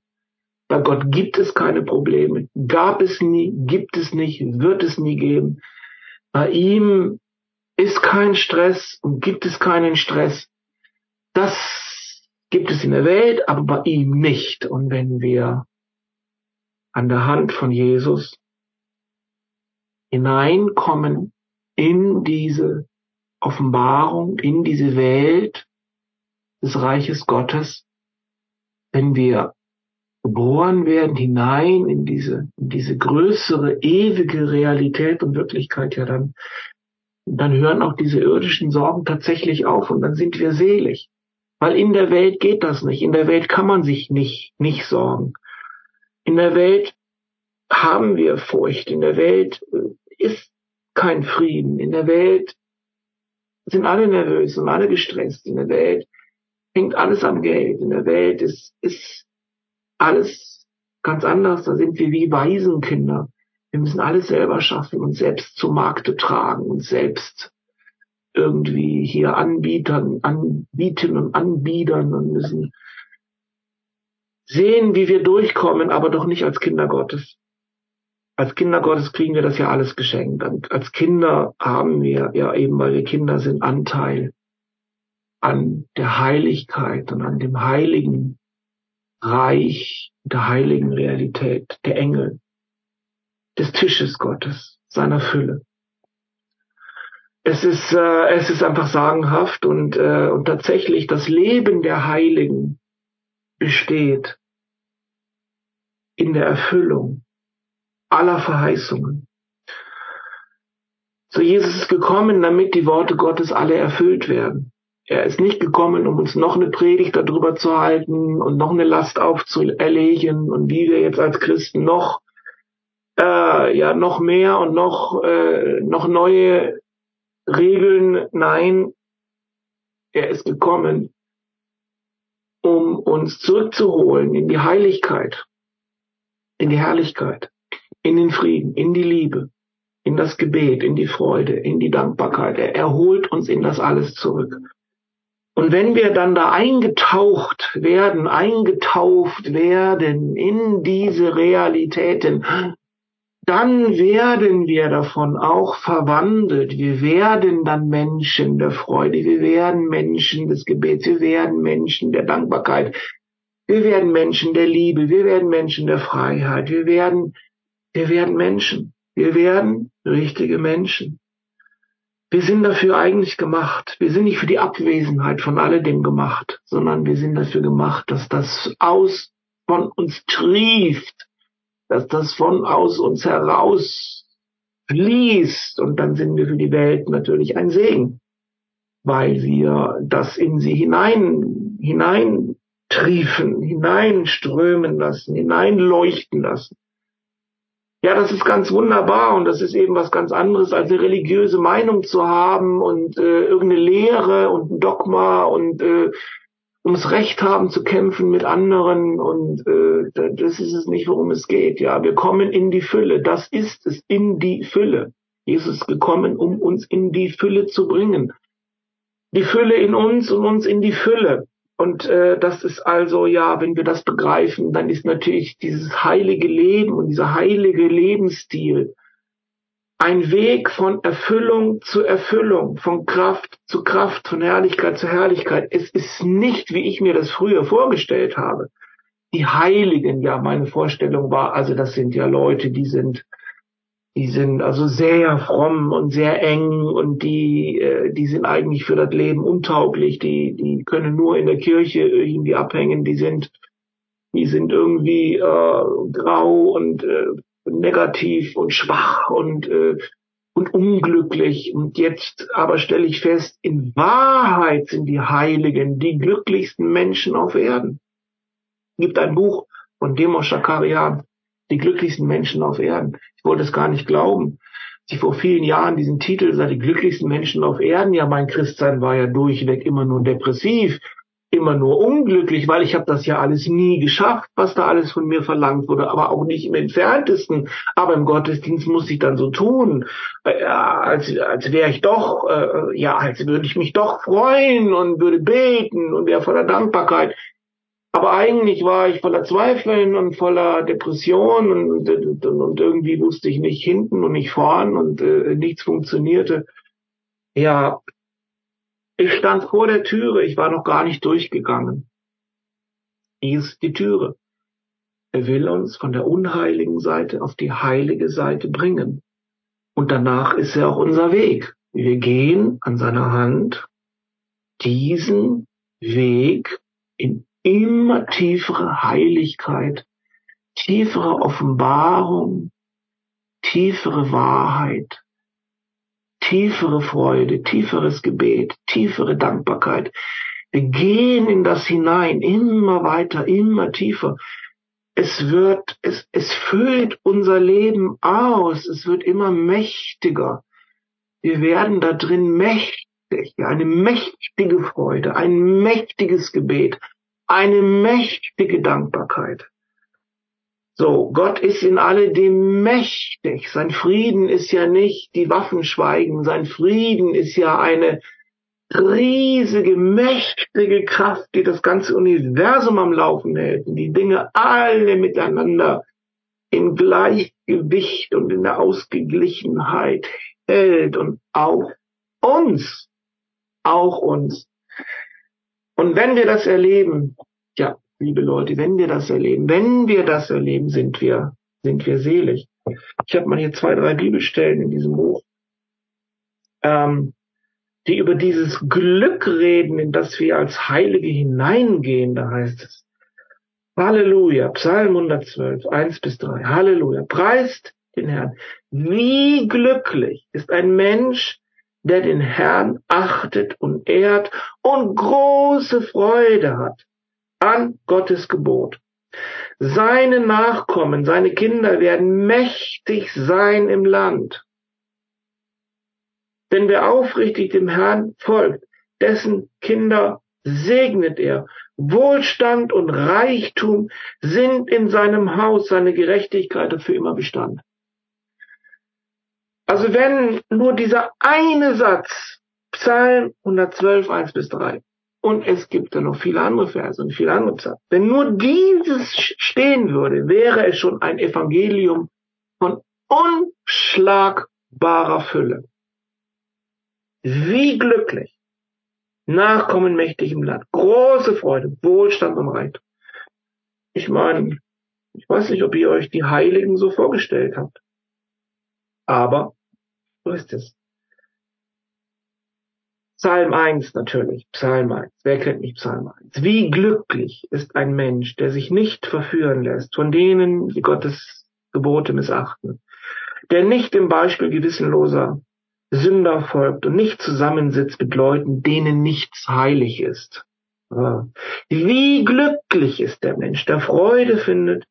Bei Gott gibt es keine Probleme. Gab es nie, gibt es nicht, wird es nie geben. Bei ihm ist kein Stress und gibt es keinen Stress. Das gibt es in der Welt, aber bei ihm nicht. Und wenn wir an der Hand von Jesus hineinkommen in diese Offenbarung, in diese Welt des Reiches Gottes, wenn wir geboren werden hinein in diese, in diese größere, ewige Realität und Wirklichkeit, ja dann, dann hören auch diese irdischen Sorgen tatsächlich auf und dann sind wir selig. Weil in der Welt geht das nicht. In der Welt kann man sich nicht, nicht sorgen. In der Welt haben wir Furcht. In der Welt äh, ist kein Frieden. In der Welt sind alle nervös und alle gestresst. In der Welt hängt alles am Geld. In der Welt ist, ist alles ganz anders. Da sind wir wie Waisenkinder. Wir müssen alles selber schaffen und selbst zu Markte tragen und selbst irgendwie hier Anbietern, anbieten und anbiedern und müssen sehen, wie wir durchkommen, aber doch nicht als Kinder Gottes. Als Kinder Gottes kriegen wir das ja alles geschenkt. Als Kinder haben wir ja eben, weil wir Kinder sind, Anteil an der Heiligkeit und an dem heiligen Reich, der heiligen Realität, der Engel, des Tisches Gottes, seiner Fülle. Es ist, äh, es ist einfach sagenhaft und, äh, und tatsächlich das Leben der Heiligen besteht in der Erfüllung aller Verheißungen. So Jesus ist gekommen, damit die Worte Gottes alle erfüllt werden. Er ist nicht gekommen, um uns noch eine Predigt darüber zu halten und noch eine Last aufzuerlegen und wie wir jetzt als Christen noch äh, ja noch mehr und noch äh, noch neue Regeln. Nein, er ist gekommen, um uns zurückzuholen in die Heiligkeit, in die Herrlichkeit, in den Frieden, in die Liebe, in das Gebet, in die Freude, in die Dankbarkeit. Er erholt uns in das alles zurück. Und wenn wir dann da eingetaucht werden, eingetauft werden in diese Realitäten, dann werden wir davon auch verwandelt. Wir werden dann Menschen der Freude, wir werden Menschen des Gebets, wir werden Menschen der Dankbarkeit, wir werden Menschen der Liebe, wir werden Menschen der Freiheit, wir werden, wir werden Menschen, wir werden richtige Menschen. Wir sind dafür eigentlich gemacht. Wir sind nicht für die Abwesenheit von alledem gemacht, sondern wir sind dafür gemacht, dass das aus von uns trieft, dass das von aus uns heraus fließt und dann sind wir für die Welt natürlich ein Segen, weil wir das in sie hinein, hinein triefen, hineinströmen lassen, hineinleuchten lassen. Ja, das ist ganz wunderbar und das ist eben was ganz anderes, als eine religiöse Meinung zu haben und äh, irgendeine Lehre und ein Dogma und äh, ums Recht haben zu kämpfen mit anderen und äh, das ist es nicht, worum es geht. Ja, wir kommen in die Fülle. Das ist es, in die Fülle. Jesus ist gekommen, um uns in die Fülle zu bringen. Die Fülle in uns und uns in die Fülle. Und äh, das ist also, ja, wenn wir das begreifen, dann ist natürlich dieses heilige Leben und dieser heilige Lebensstil ein Weg von Erfüllung zu Erfüllung, von Kraft zu Kraft, von Herrlichkeit zu Herrlichkeit. Es ist nicht, wie ich mir das früher vorgestellt habe. Die Heiligen, ja, meine Vorstellung war, also das sind ja Leute, die sind die sind also sehr fromm und sehr eng und die, äh, die sind eigentlich für das Leben untauglich. Die, die können nur in der Kirche irgendwie abhängen. Die sind, die sind irgendwie äh, grau und äh, negativ und schwach und äh, und unglücklich. Und jetzt aber stelle ich fest, in Wahrheit sind die Heiligen die glücklichsten Menschen auf Erden. Gibt ein Buch von Demos Schakarian, die glücklichsten Menschen auf Erden. Ich wollte es gar nicht glauben. Sie vor vielen Jahren diesen Titel sah die glücklichsten Menschen auf Erden. Ja, mein Christsein war ja durchweg immer nur depressiv, immer nur unglücklich, weil ich habe das ja alles nie geschafft, was da alles von mir verlangt wurde, aber auch nicht im entferntesten. Aber im Gottesdienst muss ich dann so tun, äh, als, als wäre ich doch, äh, ja, als würde ich mich doch freuen und würde beten und wäre voller Dankbarkeit. Aber eigentlich war ich voller Zweifeln und voller Depression und, und, und irgendwie wusste ich nicht hinten und nicht vorn und äh, nichts funktionierte. Ja, Ich stand vor der Türe, ich war noch gar nicht durchgegangen. Hier ist die Türe. Er will uns von der unheiligen Seite auf die heilige Seite bringen. Und danach ist er auch unser Weg. Wir gehen an seiner Hand diesen Weg in immer tiefere Heiligkeit, tiefere Offenbarung, tiefere Wahrheit, tiefere Freude, tieferes Gebet, tiefere Dankbarkeit. Wir gehen in das hinein, immer weiter, immer tiefer. Es wird, es, es füllt unser Leben aus, es wird immer mächtiger. Wir werden da drin mächtig, eine mächtige Freude, ein mächtiges Gebet, eine mächtige Dankbarkeit. So, Gott ist in alledem mächtig. Sein Frieden ist ja nicht die Waffen schweigen. Sein Frieden ist ja eine riesige, mächtige Kraft, die das ganze Universum am Laufen hält und die Dinge alle miteinander in Gleichgewicht und in der Ausgeglichenheit hält und auch uns, auch uns. Und wenn wir das erleben, ja, liebe Leute, wenn wir das erleben, wenn wir das erleben, sind wir, sind wir selig. Ich habe mal hier zwei, drei Bibelstellen in diesem Buch, ähm, die über dieses Glück reden, in das wir als Heilige hineingehen. Da heißt es, Halleluja, Psalm 112, 1 bis 3, Halleluja, preist den Herrn. Wie glücklich ist ein Mensch, der den Herrn achtet und ehrt und große Freude hat an Gottes Gebot. Seine Nachkommen, seine Kinder werden mächtig sein im Land. Denn wer aufrichtig dem Herrn folgt, dessen Kinder segnet er. Wohlstand und Reichtum sind in seinem Haus, seine Gerechtigkeit dafür immer Bestand. Also wenn nur dieser eine Satz, Psalm 112, 1 bis 3, und es gibt dann noch viele andere Verse und viele andere Psalmen. Wenn nur dieses stehen würde, wäre es schon ein Evangelium von unschlagbarer Fülle. Wie glücklich. Nachkommen mächtig im Land. Große Freude, Wohlstand und Reichtum. Ich meine, ich weiß nicht, ob ihr euch die Heiligen so vorgestellt habt. Aber so ist es. Psalm 1 natürlich, Psalm 1. Wer kennt nicht Psalm 1? Wie glücklich ist ein Mensch, der sich nicht verführen lässt von denen, die Gottes Gebote missachten, der nicht dem Beispiel gewissenloser Sünder folgt und nicht zusammensitzt mit Leuten, denen nichts heilig ist. Wie glücklich ist der Mensch, der Freude findet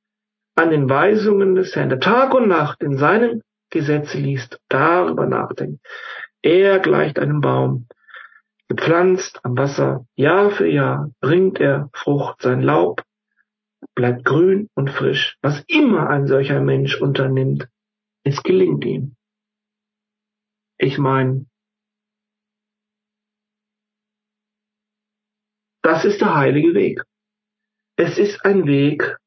an den Weisungen des Herrn, der Tag und Nacht in seinem Gesetz liest, darüber nachdenkt. Er gleicht einem Baum, Gepflanzt am Wasser, Jahr für Jahr bringt er Frucht, sein Laub bleibt grün und frisch. Was immer ein solcher Mensch unternimmt, es gelingt ihm. Ich meine, das ist der heilige Weg. Es ist ein Weg.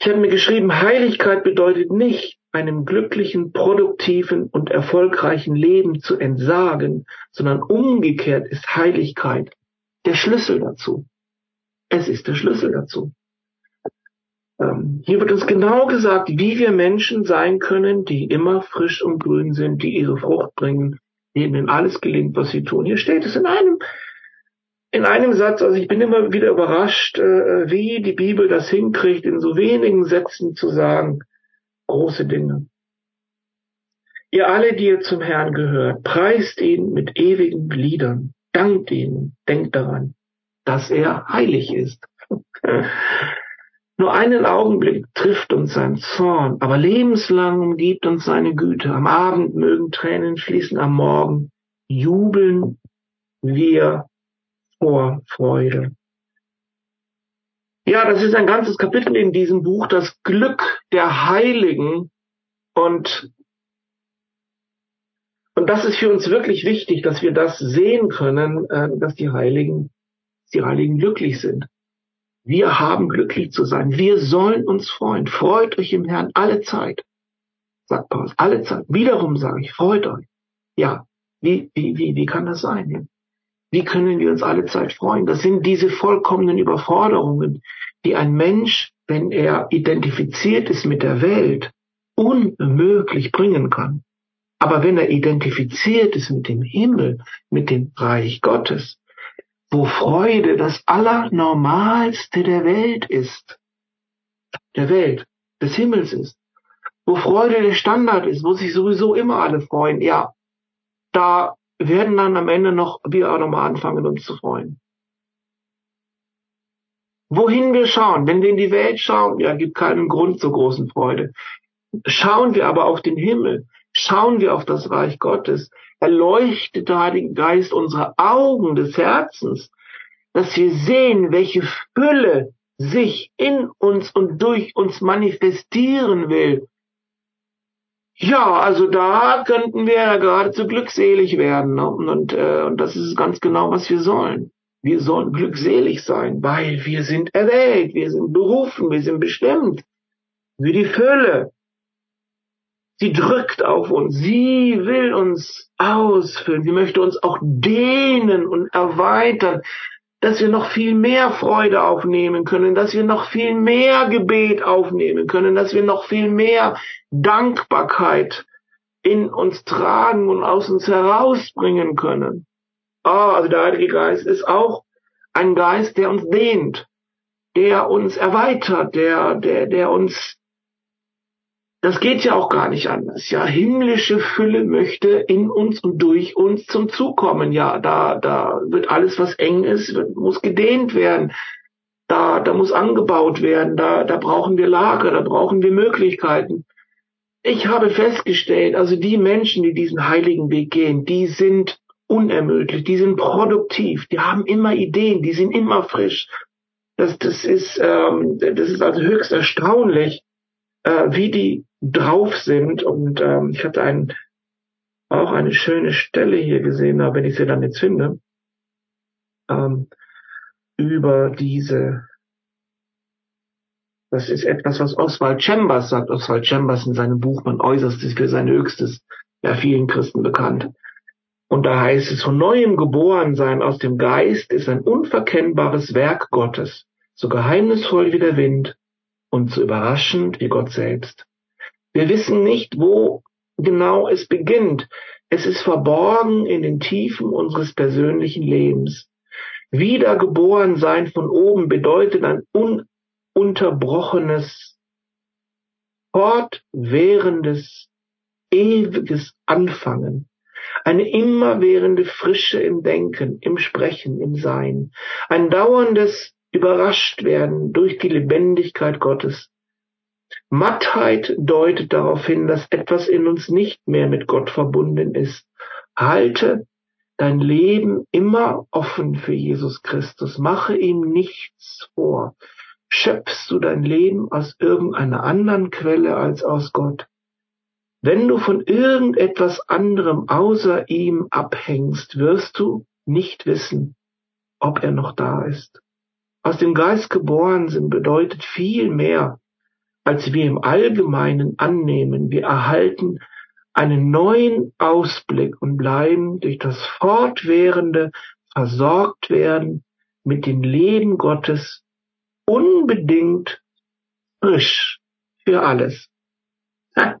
Ich habe mir geschrieben, Heiligkeit bedeutet nicht, einem glücklichen, produktiven und erfolgreichen Leben zu entsagen, sondern umgekehrt ist Heiligkeit der Schlüssel dazu. Es ist der Schlüssel dazu. Ähm, hier wird uns genau gesagt, wie wir Menschen sein können, die immer frisch und grün sind, die ihre Frucht bringen, denen alles gelingt, was sie tun. Hier steht es in einem in einem Satz, also ich bin immer wieder überrascht, äh, wie die Bibel das hinkriegt, in so wenigen Sätzen zu sagen, große Dinge. Ihr alle, die ihr zum Herrn gehört, preist ihn mit ewigen Liedern, dankt ihm, denkt daran, dass er heilig ist. Nur einen Augenblick trifft uns sein Zorn, aber lebenslang umgibt uns seine Güte. Am Abend mögen Tränen fließen, am Morgen jubeln wir vor Freude. Ja, das ist ein ganzes Kapitel in diesem Buch, das Glück der Heiligen und und das ist für uns wirklich wichtig, dass wir das sehen können, äh, dass die Heiligen, die Heiligen glücklich sind. Wir haben glücklich zu sein. Wir sollen uns freuen. Freut euch im Herrn alle Zeit, sagt Paulus. Alle Zeit. Wiederum sage ich, freut euch. Ja, Wie, wie, wie, wie kann das sein? Wie können wir uns alle Zeit freuen? Das sind diese vollkommenen Überforderungen, die ein Mensch, wenn er identifiziert ist mit der Welt, unmöglich bringen kann. Aber wenn er identifiziert ist mit dem Himmel, mit dem Reich Gottes, wo Freude das Allernormalste der Welt ist, der Welt, des Himmels ist, wo Freude der Standard ist, wo sich sowieso immer alle freuen, ja, da werden dann am Ende noch, wir auch nochmal anfangen, uns zu freuen. Wohin wir schauen, wenn wir in die Welt schauen, ja, gibt keinen Grund zur großen Freude. Schauen wir aber auf den Himmel, schauen wir auf das Reich Gottes, erleuchtet der Heilige Geist unsere Augen des Herzens, dass wir sehen, welche Fülle sich in uns und durch uns manifestieren will, ja, also da könnten wir ja geradezu glückselig werden. Ne? Und, äh, und das ist ganz genau, was wir sollen. Wir sollen glückselig sein, weil wir sind erwählt, wir sind berufen, wir sind bestimmt. Wie die Fülle. Sie drückt auf uns, sie will uns ausfüllen, sie möchte uns auch dehnen und erweitern dass wir noch viel mehr Freude aufnehmen können, dass wir noch viel mehr Gebet aufnehmen können, dass wir noch viel mehr Dankbarkeit in uns tragen und aus uns herausbringen können. Oh, also der Heilige Geist ist auch ein Geist, der uns dehnt, der uns erweitert, der, der, der uns das geht ja auch gar nicht anders. Ja, himmlische Fülle möchte in uns und durch uns zum Zug kommen. Ja, da, da wird alles, was eng ist, wird, muss gedehnt werden. Da, da muss angebaut werden. Da, da brauchen wir Lager, da brauchen wir Möglichkeiten. Ich habe festgestellt, also die Menschen, die diesen heiligen Weg gehen, die sind unermüdlich, die sind produktiv, die haben immer Ideen, die sind immer frisch. Das, das ist, ähm, das ist also höchst erstaunlich, äh, wie die drauf sind. Und ähm, ich hatte ein, auch eine schöne Stelle hier gesehen, wenn ich sie dann jetzt finde, ähm, über diese, das ist etwas, was Oswald Chambers sagt. Oswald Chambers in seinem Buch Man äußerstes für sein Höchstes, ja vielen Christen bekannt. Und da heißt es, von neuem geboren sein aus dem Geist ist ein unverkennbares Werk Gottes, so geheimnisvoll wie der Wind und so überraschend wie Gott selbst. Wir wissen nicht, wo genau es beginnt. Es ist verborgen in den Tiefen unseres persönlichen Lebens. Wiedergeboren sein von oben bedeutet ein ununterbrochenes, fortwährendes, ewiges Anfangen. Eine immerwährende Frische im Denken, im Sprechen, im Sein. Ein dauerndes Überraschtwerden durch die Lebendigkeit Gottes. Mattheit deutet darauf hin, dass etwas in uns nicht mehr mit Gott verbunden ist. Halte dein Leben immer offen für Jesus Christus. Mache ihm nichts vor. Schöpfst du dein Leben aus irgendeiner anderen Quelle als aus Gott? Wenn du von irgendetwas anderem außer ihm abhängst, wirst du nicht wissen, ob er noch da ist. Aus dem Geist geboren sind bedeutet viel mehr als wir im Allgemeinen annehmen. Wir erhalten einen neuen Ausblick und bleiben durch das fortwährende versorgt werden mit dem Leben Gottes unbedingt frisch für alles.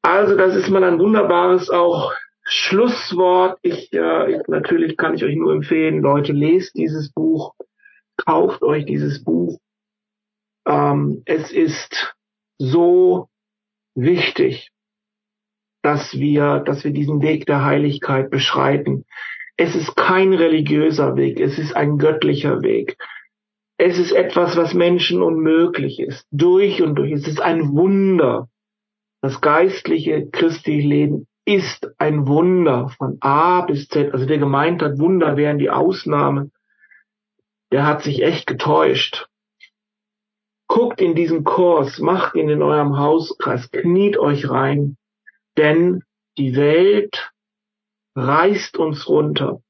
Also das ist mal ein wunderbares auch Schlusswort. Ich, äh, ich, natürlich kann ich euch nur empfehlen, Leute, lest dieses Buch, kauft euch dieses Buch. Ähm, es ist so wichtig, dass wir, dass wir diesen Weg der Heiligkeit beschreiten. Es ist kein religiöser Weg, es ist ein göttlicher Weg. Es ist etwas, was Menschen unmöglich ist. Durch und durch. Es ist ein Wunder. Das geistliche christliche Leben ist ein Wunder von A bis Z. Also der gemeint hat, Wunder wären die Ausnahme. Der hat sich echt getäuscht. Guckt in diesen Kurs, macht ihn in eurem Hauskreis, kniet euch rein, denn die Welt reißt uns runter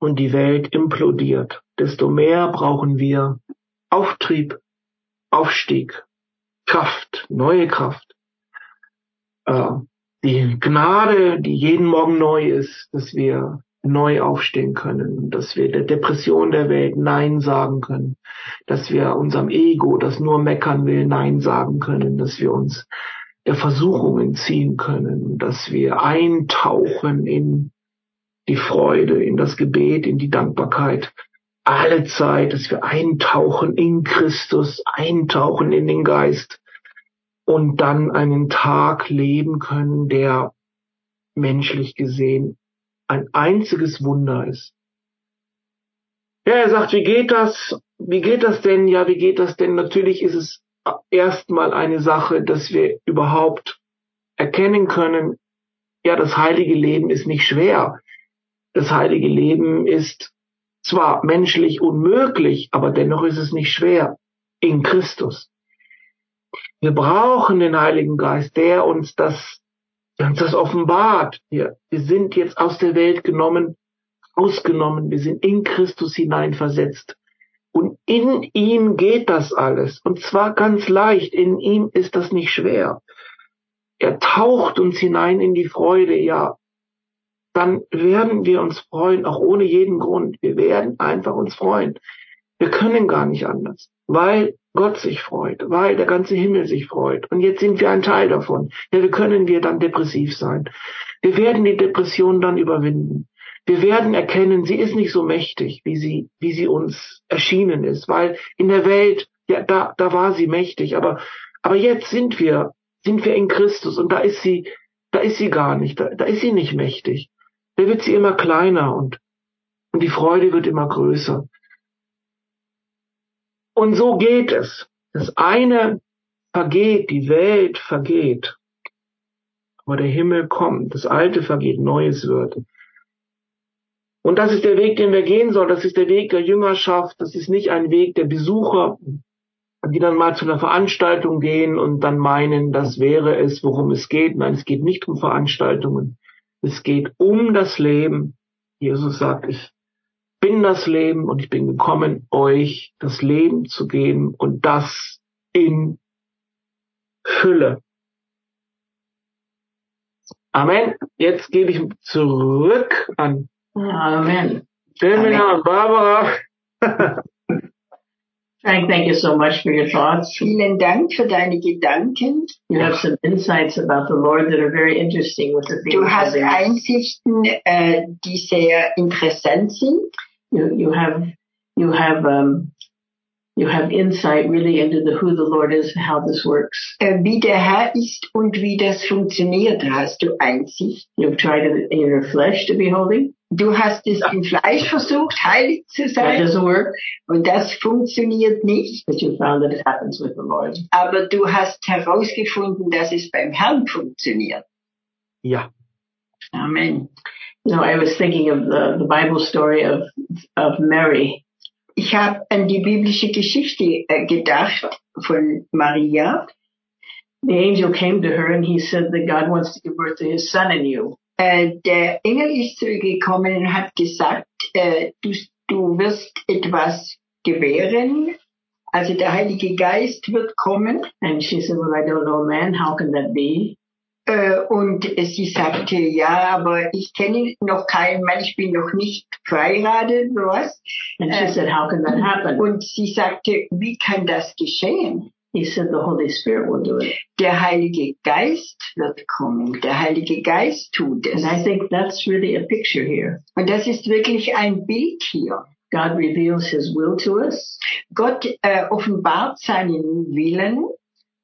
und die Welt implodiert. Desto mehr brauchen wir Auftrieb, Aufstieg, Kraft, neue Kraft. Äh, die Gnade, die jeden Morgen neu ist, dass wir neu aufstehen können, dass wir der Depression der Welt Nein sagen können, dass wir unserem Ego, das nur meckern will, Nein sagen können, dass wir uns der Versuchung entziehen können, dass wir eintauchen in die Freude, in das Gebet, in die Dankbarkeit, alle Zeit, dass wir eintauchen in Christus, eintauchen in den Geist und dann einen Tag leben können, der menschlich gesehen ein einziges Wunder ist. Ja, er sagt, wie geht das? Wie geht das denn? Ja, wie geht das denn? Natürlich ist es erstmal eine Sache, dass wir überhaupt erkennen können, ja, das heilige Leben ist nicht schwer. Das heilige Leben ist zwar menschlich unmöglich, aber dennoch ist es nicht schwer in Christus. Wir brauchen den Heiligen Geist, der uns das, der uns das offenbart. Wir, wir sind jetzt aus der Welt genommen, ausgenommen, wir sind in Christus hineinversetzt. Und in ihm geht das alles. Und zwar ganz leicht. In ihm ist das nicht schwer. Er taucht uns hinein in die Freude. Ja, dann werden wir uns freuen, auch ohne jeden Grund. Wir werden einfach uns freuen. Wir können gar nicht anders, weil Gott sich freut, weil der ganze Himmel sich freut. Und jetzt sind wir ein Teil davon. Ja, wie können wir dann depressiv sein? Wir werden die Depression dann überwinden. Wir werden erkennen, sie ist nicht so mächtig, wie sie, wie sie uns erschienen ist, weil in der Welt, ja, da, da war sie mächtig, aber, aber jetzt sind wir, sind wir in Christus und da ist sie, da ist sie gar nicht, da, da ist sie nicht mächtig da wird sie immer kleiner und, und die Freude wird immer größer. Und so geht es. Das eine vergeht, die Welt vergeht, aber der Himmel kommt, das Alte vergeht, Neues wird. Und das ist der Weg, den wir gehen sollen. Das ist der Weg der Jüngerschaft. Das ist nicht ein Weg der Besucher, die dann mal zu einer Veranstaltung gehen und dann meinen, das wäre es, worum es geht. Nein, es geht nicht um Veranstaltungen. Es geht um das Leben. Jesus sagt, ich bin das Leben und ich bin gekommen, euch das Leben zu geben und das in Fülle. Amen. Jetzt gebe ich zurück an Amen. Seminar und Barbara. Frank, thank you so much for your thoughts. Vielen Dank für deine Gedanken. You have some insights about the Lord that are very interesting with the Du hast Einsichten, äh, die sehr interessant sind. You, you have, you have, um, you have insight really into the who the Lord is, and how this works. Äh, wie der Herr ist und wie das funktioniert, hast du Einsicht. You've tried it in your flesh to be holy. Du hast es im Fleisch versucht, heilig zu sein. That doesn't work. Und das funktioniert nicht. But you found that it happens with the Lord. Aber du hast herausgefunden, dass es beim Herrn funktioniert. Ja. Amen. You know, I was thinking of the, the Bible story of, of Mary. Ich habe an die biblische Geschichte äh, gedacht von Maria. The angel came to her and he said that God wants to give birth to his son in you. Äh, der Engel ist zu ihr gekommen und hat gesagt, äh, du, du wirst etwas gewähren. Also der Heilige Geist wird kommen. And she said, well, I don't know man. How can that be? Äh, und sie sagte, ja, aber ich kenne noch keinen Mann, ich bin noch nicht verheiratet was. And she said, how can that happen? Und sie sagte, wie kann das geschehen? He said, the Holy Spirit will do it. Der Heilige Geist wird kommen. Der Heilige Geist tut es. And I think that's really a picture here. Und das ist wirklich ein Bild hier. God reveals his will to us. Gott äh, offenbart seinen Willen.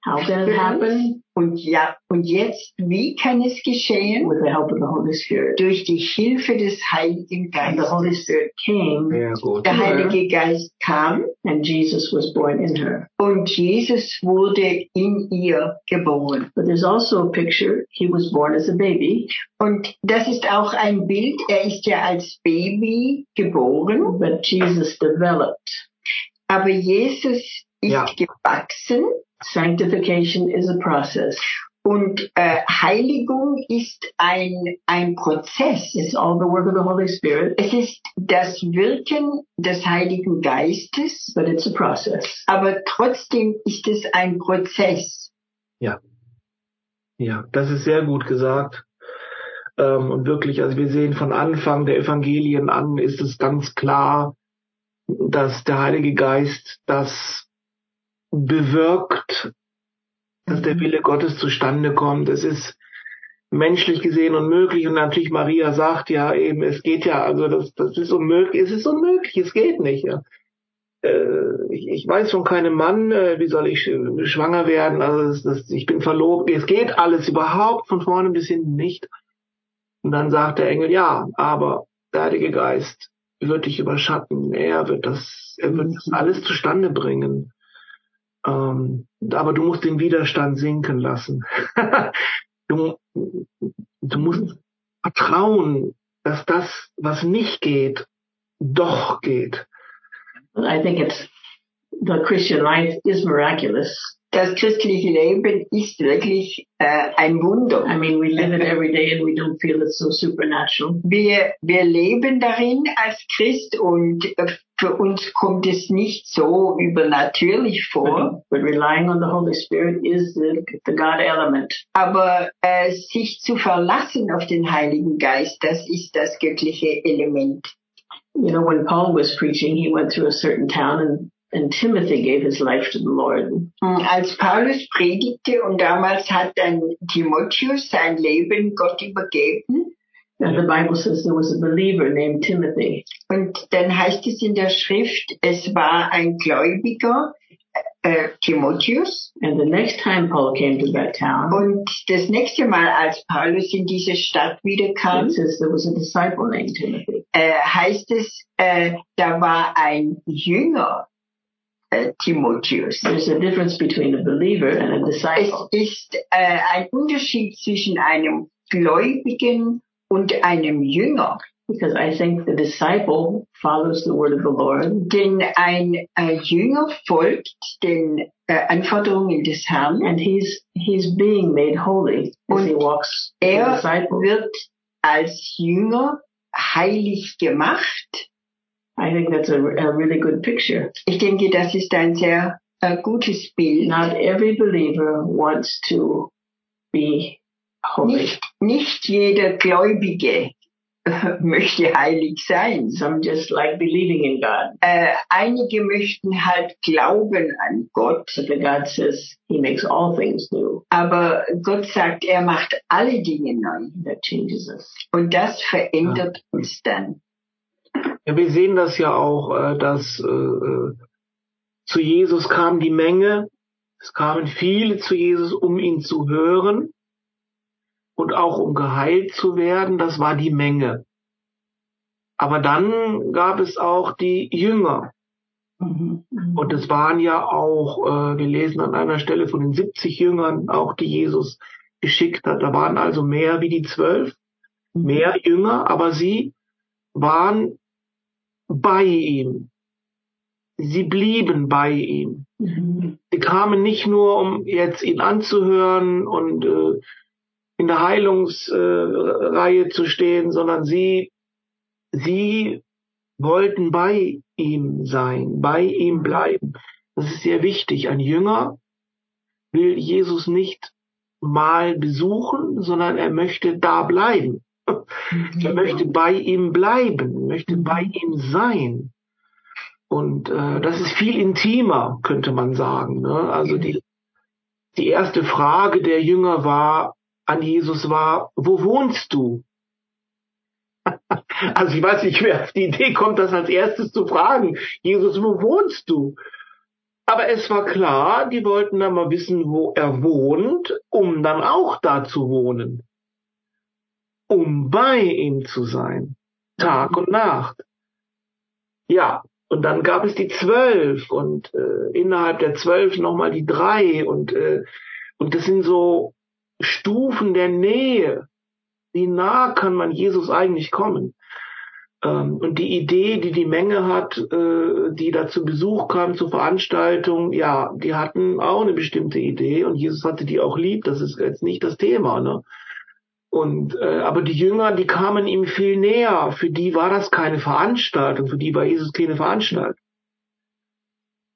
How can it happen? Und ja, und jetzt, wie kann es geschehen? With the help of the Holy Spirit. Durch die Hilfe des Heiligen And the Holy Geistes. Spirit came gut. Der Heilige Geist kam and Jesus was born in her. und Jesus wurde in ihr geboren. But there's also a picture. He was born as a baby, Und das ist auch ein Bild. Er ist ja als Baby geboren, but Jesus developed. aber Jesus ist Ja. gewachsen Sanctification is a process. und äh, Heiligung ist ein, ein Prozess. It's all the work of the Holy Spirit, Es ist das Wirken des Heiligen Geistes, but it's a process. aber trotzdem ist es ein Prozess. Ja. Ja, das ist sehr gut gesagt. Ähm, und wirklich, also wir sehen von Anfang der Evangelien an, ist es ganz klar, dass der Heilige Geist das bewirkt, dass der Wille Gottes zustande kommt. Es ist menschlich gesehen unmöglich und natürlich Maria sagt ja eben, es geht ja, also das, das ist unmöglich, es ist unmöglich, es geht nicht. Ja. Äh, ich, ich weiß von keinem Mann, äh, wie soll ich schwanger werden, also das, das, ich bin verlobt, es geht alles überhaupt von vorne bis hinten nicht. Und dann sagt der Engel, ja, aber der Heilige Geist wird dich überschatten, er wird das, er wird das alles zustande bringen. Ähm, aber du musst den Widerstand sinken lassen. du, du musst vertrauen, dass das, was nicht geht, doch geht. I think it's the Christian life is miraculous. Das christliche Leben ist wirklich äh, ein Wunder. I mean, we live it every day and we don't feel it's so supernatural. Wir, wir leben darin als Christ und äh, für uns kommt es nicht so übernatürlich vor. But, but relying on the Holy Spirit is the, the God element. Aber äh, sich zu verlassen auf den Heiligen Geist, das ist das göttliche Element. You know, when Paul was preaching, he went through a certain town and and Timothy gave his life to the Lord. Als Paulus predigte und damals hat dann Timotheus sein Leben Gott übergeben. And the Bible says there was a believer named Timothy. Und dann heißt es in der Schrift, es war ein Gläubiger, äh, Timotheus. And the next time Paul came to that town, Und das nächste Mal, als Paulus in diese Stadt wiederkam, it says there was a disciple named Timothy. äh, heißt es, äh, da war ein Jünger, äh, Timotheus. There's a difference between a believer and a Es disciple. ist äh, ein Unterschied zwischen einem Gläubigen und einem Jünger. Because I think the disciple follows the word of the Lord Denn ein äh, Jünger folgt den äh, Anforderungen des Herrn. and he's he's being made holy as he walks Er wird als Jünger heilig gemacht. I think that's a, a really good picture. Ich denke, das ist ein sehr äh, gutes Bild. Not every believer wants to be holy. Nicht, nicht jeder Gläubige äh, möchte heilig sein. Some just like believing in God. Äh, einige möchten halt glauben an Gott, But the God says he makes all things new. aber Gott sagt, er macht alle Dinge neu. That changes us. Und das verändert uns dann. Ja, wir sehen das ja auch, äh, dass äh, äh, zu Jesus kam die Menge, es kamen viele zu Jesus, um ihn zu hören und auch um geheilt zu werden, das war die Menge. Aber dann gab es auch die Jünger. Und es waren ja auch, wir lesen an einer Stelle von den 70 Jüngern, auch die Jesus geschickt hat. Da waren also mehr wie die zwölf, mehr Jünger, aber sie waren bei ihm. Sie blieben bei ihm. Mhm. Sie kamen nicht nur, um jetzt ihn anzuhören und äh, in der Heilungsreihe äh, zu stehen, sondern sie, sie wollten bei ihm sein, bei ihm bleiben. Das ist sehr wichtig. Ein Jünger will Jesus nicht mal besuchen, sondern er möchte da bleiben. Er möchte bei ihm bleiben, möchte bei ihm sein. Und äh, das ist viel intimer, könnte man sagen. Ne? Also die, die erste Frage der Jünger war an Jesus war, wo wohnst du? also ich weiß nicht, wer auf die Idee kommt, das als erstes zu fragen. Jesus, wo wohnst du? Aber es war klar, die wollten dann mal wissen, wo er wohnt, um dann auch da zu wohnen. Um bei ihm zu sein. Tag und Nacht. Ja, und dann gab es die zwölf und äh, innerhalb der zwölf nochmal die drei und, äh, und das sind so Stufen der Nähe. Wie nah kann man Jesus eigentlich kommen? Ähm, und die Idee, die die Menge hat, äh, die da zu Besuch kam, zur Veranstaltung, ja, die hatten auch eine bestimmte Idee und Jesus hatte die auch lieb, das ist jetzt nicht das Thema, ne? Und äh, aber die Jünger, die kamen ihm viel näher. Für die war das keine Veranstaltung, für die war Jesus keine Veranstaltung.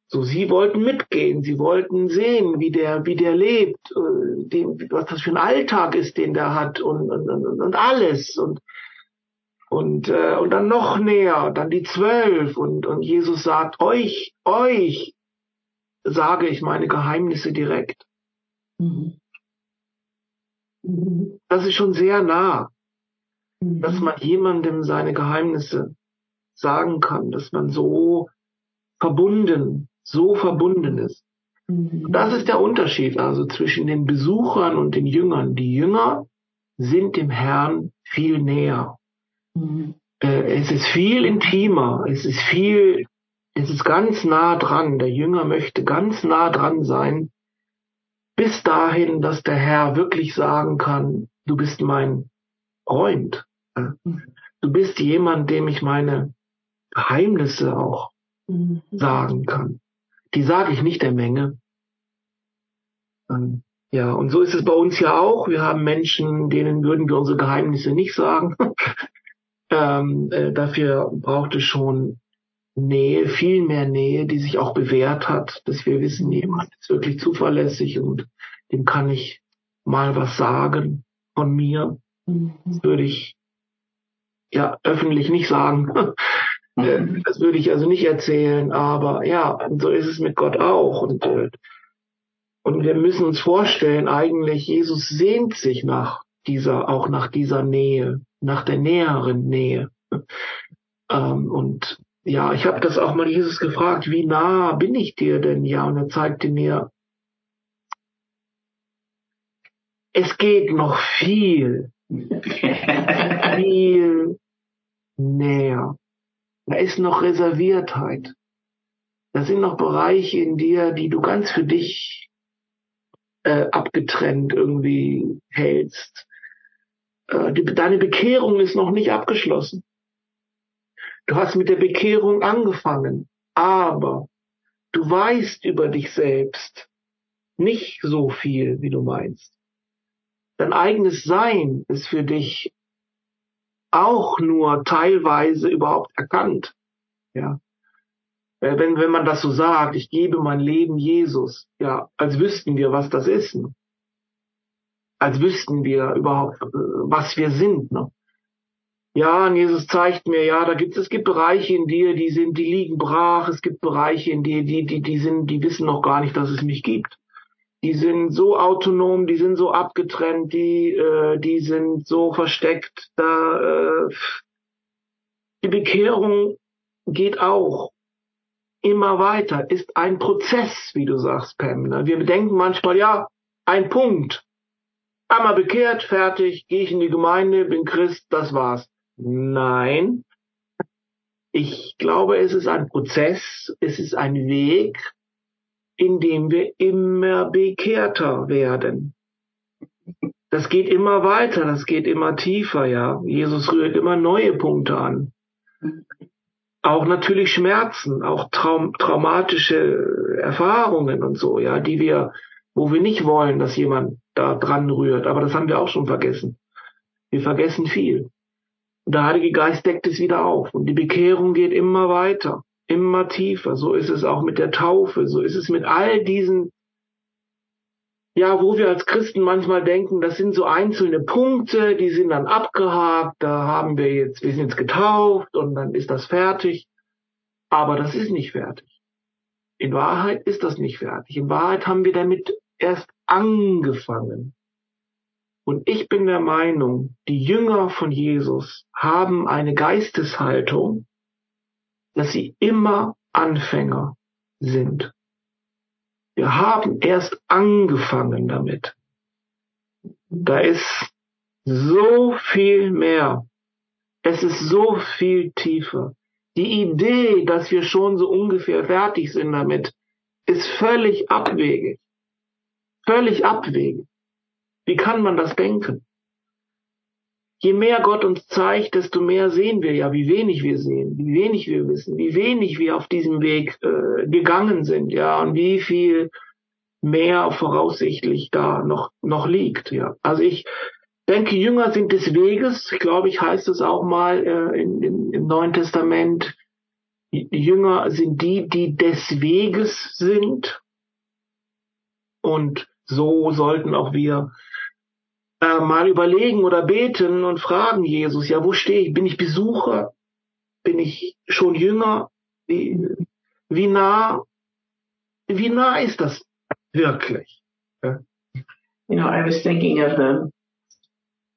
So, sie wollten mitgehen, sie wollten sehen, wie der, wie der lebt, äh, dem, was das für ein Alltag ist, den der hat und, und, und, und alles und und äh, und dann noch näher, dann die zwölf und und Jesus sagt euch, euch sage ich meine Geheimnisse direkt. Mhm. Mhm. Das ist schon sehr nah, mhm. dass man jemandem seine Geheimnisse sagen kann, dass man so verbunden so verbunden ist. Mhm. Das ist der Unterschied also zwischen den Besuchern und den Jüngern. Die Jünger sind dem Herrn viel näher. Mhm. Äh, es ist viel intimer, es ist viel, es ist ganz nah dran. Der Jünger möchte ganz nah dran sein, bis dahin, dass der Herr wirklich sagen kann, du bist mein Freund. Mhm. Du bist jemand, dem ich meine Geheimnisse auch sagen kann die sage ich nicht der Menge. Ähm, ja, und so ist es bei uns ja auch. Wir haben Menschen, denen würden wir unsere Geheimnisse nicht sagen. ähm, äh, dafür braucht es schon Nähe, viel mehr Nähe, die sich auch bewährt hat, dass wir wissen, jemand ist wirklich zuverlässig und dem kann ich mal was sagen von mir. Das würde ich ja öffentlich nicht sagen. Äh, das würde ich also nicht erzählen, aber ja, so ist es mit Gott auch. Und, äh, und wir müssen uns vorstellen, eigentlich, Jesus sehnt sich nach dieser, auch nach dieser Nähe, nach der näheren Nähe. Ähm, und ja, ich habe das auch mal Jesus gefragt, wie nah bin ich dir denn? Ja, und er zeigte mir, es geht noch viel, viel näher. Da ist noch Reserviertheit. Da sind noch Bereiche in dir, die du ganz für dich äh, abgetrennt irgendwie hältst. Äh, die, deine Bekehrung ist noch nicht abgeschlossen. Du hast mit der Bekehrung angefangen, aber du weißt über dich selbst nicht so viel, wie du meinst. Dein eigenes Sein ist für dich auch nur teilweise überhaupt erkannt. Ja. Äh, wenn, wenn man das so sagt, ich gebe mein Leben Jesus, ja, als wüssten wir, was das ist. Ne? Als wüssten wir überhaupt, äh, was wir sind. Ne? Ja, und Jesus zeigt mir, ja, da gibt es, es gibt Bereiche in dir, die sind, die liegen brach, es gibt Bereiche in dir, die, die, die sind, die wissen noch gar nicht, dass es mich gibt die sind so autonom, die sind so abgetrennt, die, äh, die sind so versteckt. Da, äh, die Bekehrung geht auch immer weiter, ist ein Prozess, wie du sagst, Pam. Ne? Wir denken manchmal, ja, ein Punkt. Einmal bekehrt, fertig, gehe ich in die Gemeinde, bin Christ, das war's. Nein. Ich glaube, es ist ein Prozess, es ist ein Weg, indem wir immer bekehrter werden. Das geht immer weiter, das geht immer tiefer, ja. Jesus rührt immer neue Punkte an. Auch natürlich Schmerzen, auch traum traumatische Erfahrungen und so, ja, die wir, wo wir nicht wollen, dass jemand da dran rührt. Aber das haben wir auch schon vergessen. Wir vergessen viel. Und der Heilige Geist deckt es wieder auf. Und die Bekehrung geht immer weiter immer tiefer. So ist es auch mit der Taufe, so ist es mit all diesen, ja, wo wir als Christen manchmal denken, das sind so einzelne Punkte, die sind dann abgehakt, da haben wir jetzt, wir sind jetzt getauft und dann ist das fertig. Aber das ist nicht fertig. In Wahrheit ist das nicht fertig. In Wahrheit haben wir damit erst angefangen. Und ich bin der Meinung, die Jünger von Jesus haben eine Geisteshaltung, dass sie immer Anfänger sind. Wir haben erst angefangen damit. Da ist so viel mehr. Es ist so viel tiefer. Die Idee, dass wir schon so ungefähr fertig sind damit, ist völlig abwegig. Völlig abwegig. Wie kann man das denken? Je mehr Gott uns zeigt, desto mehr sehen wir ja, wie wenig wir sehen, wie wenig wir wissen, wie wenig wir auf diesem Weg äh, gegangen sind, ja, und wie viel mehr voraussichtlich da noch, noch liegt, ja. Also ich denke, Jünger sind des Weges, glaube ich, heißt es auch mal äh, in, in, im Neuen Testament. Jünger sind die, die des Weges sind. Und so sollten auch wir äh, mal überlegen oder beten und fragen Jesus, ja, wo stehe ich? Bin ich Besucher? Bin ich schon Jünger? Wie, wie nah, wie nah ist das wirklich? Ja. You know, I was thinking of the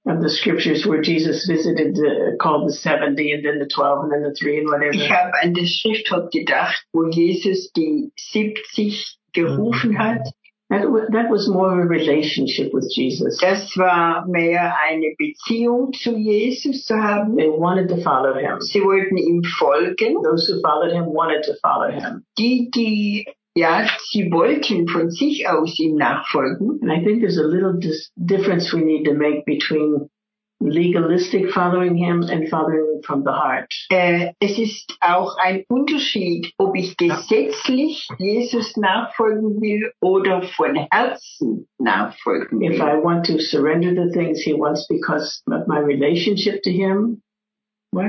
of the scriptures where Jesus visited, the, called the 70 and then the 12 and then the 3 and whatever. Ich habe an das Schriftwort gedacht, wo Jesus die 70 gerufen hat. That, that was more of a relationship with Jesus. Das war mehr eine Beziehung zu Jesus zu haben. They wanted to follow him. Sie wollten ihm folgen. Those who followed him wanted to follow him. Die, die, ja, sie wollten von sich aus ihm nachfolgen. And I think there's a little dis- difference we need to make between legalistic following him and following him from the heart. Äh, es ist auch ein Unterschied, ob ich gesetzlich Jesus nachfolgen will oder von Herzen nachfolgen If. I want to surrender the things he wants because of my relationship to him,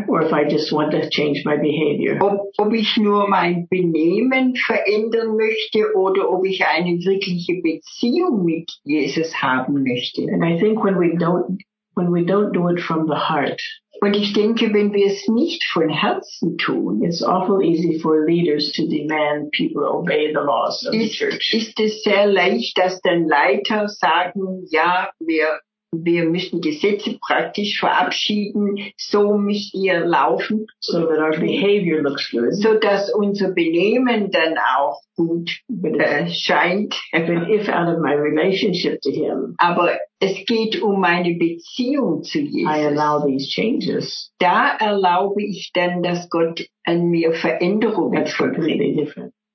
or if I just want to change my behavior. Ob, ob ich nur mein Benehmen verändern möchte oder ob ich eine wirkliche Beziehung mit Jesus haben möchte. And I think when we don't, when we don't do it from the heart, Und ich denke, wenn wir es nicht von Herzen tun, it's awful easy for leaders to demand people obey the laws of the ist, church. ist es sehr leicht, dass dann Leiter sagen, ja, wir, wir müssen Gesetze praktisch verabschieden, so müsst ihr laufen, So that our behavior looks good. so dass unser Benehmen dann auch gut äh, scheint. but if out of my relationship to him, Aber es geht um meine Beziehung zu I Jesus. allow these changes, Da erlaube ich dann, dass Gott an mir Veränderungen vollbringt.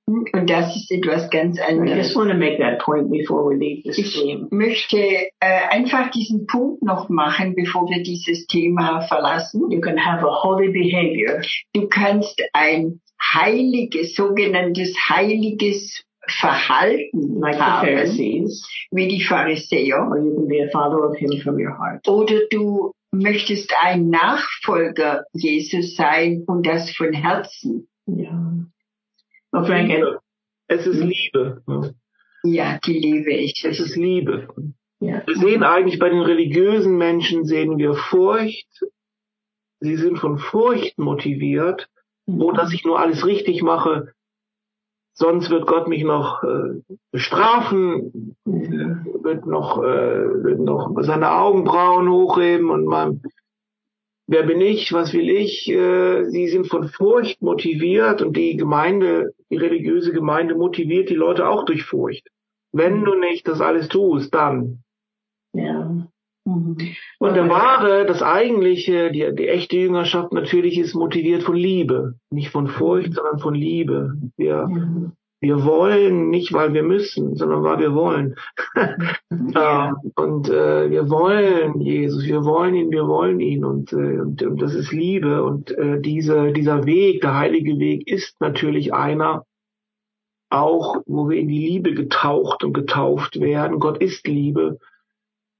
Und das ist etwas ganz I just anderes. want to make that point before we leave this Ich möchte äh, einfach diesen Punkt noch machen, bevor wir dieses Thema verlassen. You can have a holy behavior Du kannst ein heiliges, sogenanntes heiliges Verhalten like the haben, Pharisees, wie die Pharisäer. Oder du möchtest ein Nachfolger Jesus sein und das von Herzen. Yeah. Frank, I, Es ist Liebe. Ja, die liebe ich. Es ist Liebe. yeah. Wir sehen eigentlich bei den religiösen Menschen sehen wir Furcht. Sie sind von Furcht motiviert. Oh, dass ich nur alles richtig mache. Sonst wird Gott mich noch äh, bestrafen, Mhm. wird noch, äh, wird noch seine Augenbrauen hochheben und man, wer bin ich, was will ich? Äh, sie sind von Furcht motiviert und die Gemeinde, die religiöse Gemeinde motiviert die Leute auch durch Furcht. Wenn du nicht das alles tust, dann. Yeah. Mhm. Und der wahre, das eigentliche, die, die echte Jüngerschaft natürlich ist motiviert von Liebe. Nicht von Furcht, sondern von Liebe. Wir, Mhm. Wir wollen nicht, weil wir müssen, sondern weil wir wollen. ähm, und äh, wir wollen Jesus, wir wollen ihn, wir wollen ihn. Und, äh, und, und das ist Liebe. Und äh, diese, dieser Weg, der heilige Weg, ist natürlich einer, auch wo wir in die Liebe getaucht und getauft werden. Gott ist Liebe.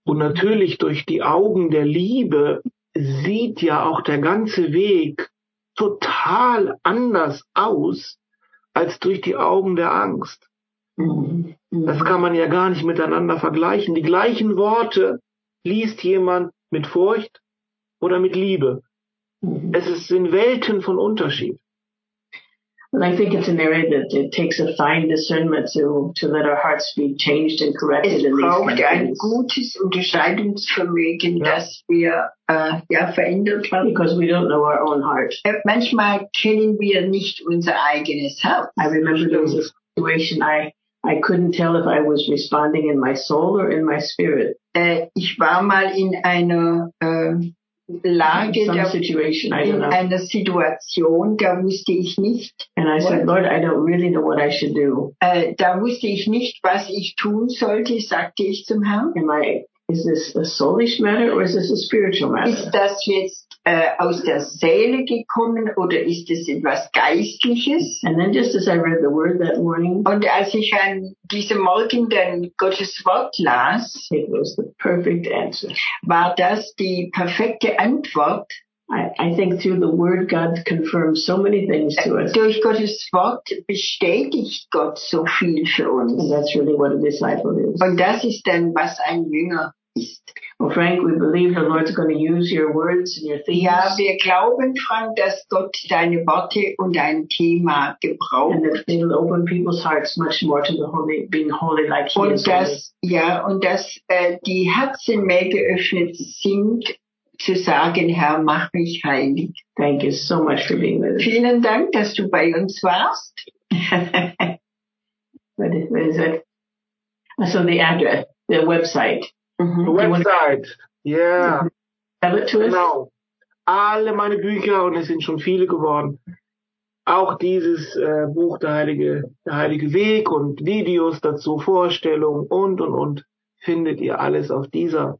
Und natürlich durch die Augen der Liebe sieht ja auch der ganze Weg total anders aus als durch die Augen der Angst. Das kann man ja gar nicht miteinander vergleichen. Die gleichen Worte liest jemand mit Furcht oder mit Liebe. Es in Welten von Unterschied. And I think it's an area that it takes a fine discernment to, to let our hearts be changed and corrected Es in these braucht kind of ein things. gutes Unterscheidungsvermögen, Ja. dass wir äh, ja verändert werden. Because we don't know our own heart. Äh, Manchmal kennen wir nicht unser eigenes Herz. I remember there was a situation I, I couldn't tell if I was responding in my soul or in my spirit. Äh, ich war mal in einer äh, Lage, da, situation, in einer Situation, da wusste ich nicht, And I said, Lord, I don't really know what I should do. äh, da wusste ich nicht, was ich tun sollte, sagte ich zum Herrn. Am I, is this a soulish matter or is this a spiritual Ist matter? das jetzt äh, aus der Seele gekommen oder ist es etwas Geistliches? And then just as I read the word that morning, Und als ich an diesem Morgen dann Gottes Wort las, it was the perfect answer. war das die perfekte Antwort. I, think through the Word, God confirms so many things to us. Durch Gottes Wort bestätigt Gott so viel für And uns. that's really what a disciple is. Und das ist dann, was ein Jünger. Well, Frank, we believe the Lord's going to use your words and your themes. Ja, wir glauben, Frank, dass Gott deine Worte und dein Thema gebraucht. and that it'll open people's hearts much more to the holy, being holy like He is Und holy. dass, ja, und dass äh, die Herzen mehr geöffnet sind, zu sagen, Herr, mach mich heilig. Thank you so much for being with us. Vielen Dank, dass du bei uns warst. What is, what is it? So the address, the website. Mhm. Website. Ja, Tell it to us. genau. Alle meine Bücher, und es sind schon viele geworden, auch dieses äh, Buch Der Heilige, der Heilige Weg und Videos dazu, Vorstellungen und, und, und, findet ihr alles auf dieser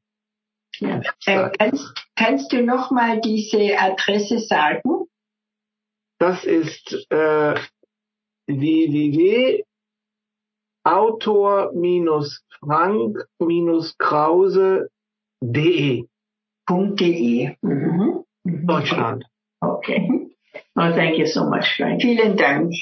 Yeah. Äh, kannst, kannst du noch mal diese Adresse sagen? Das ist äh, www.autor-frank-krause.de .de. Mhm. Deutschland. Okay. Oh, thank you so much, Frank. Vielen Dank.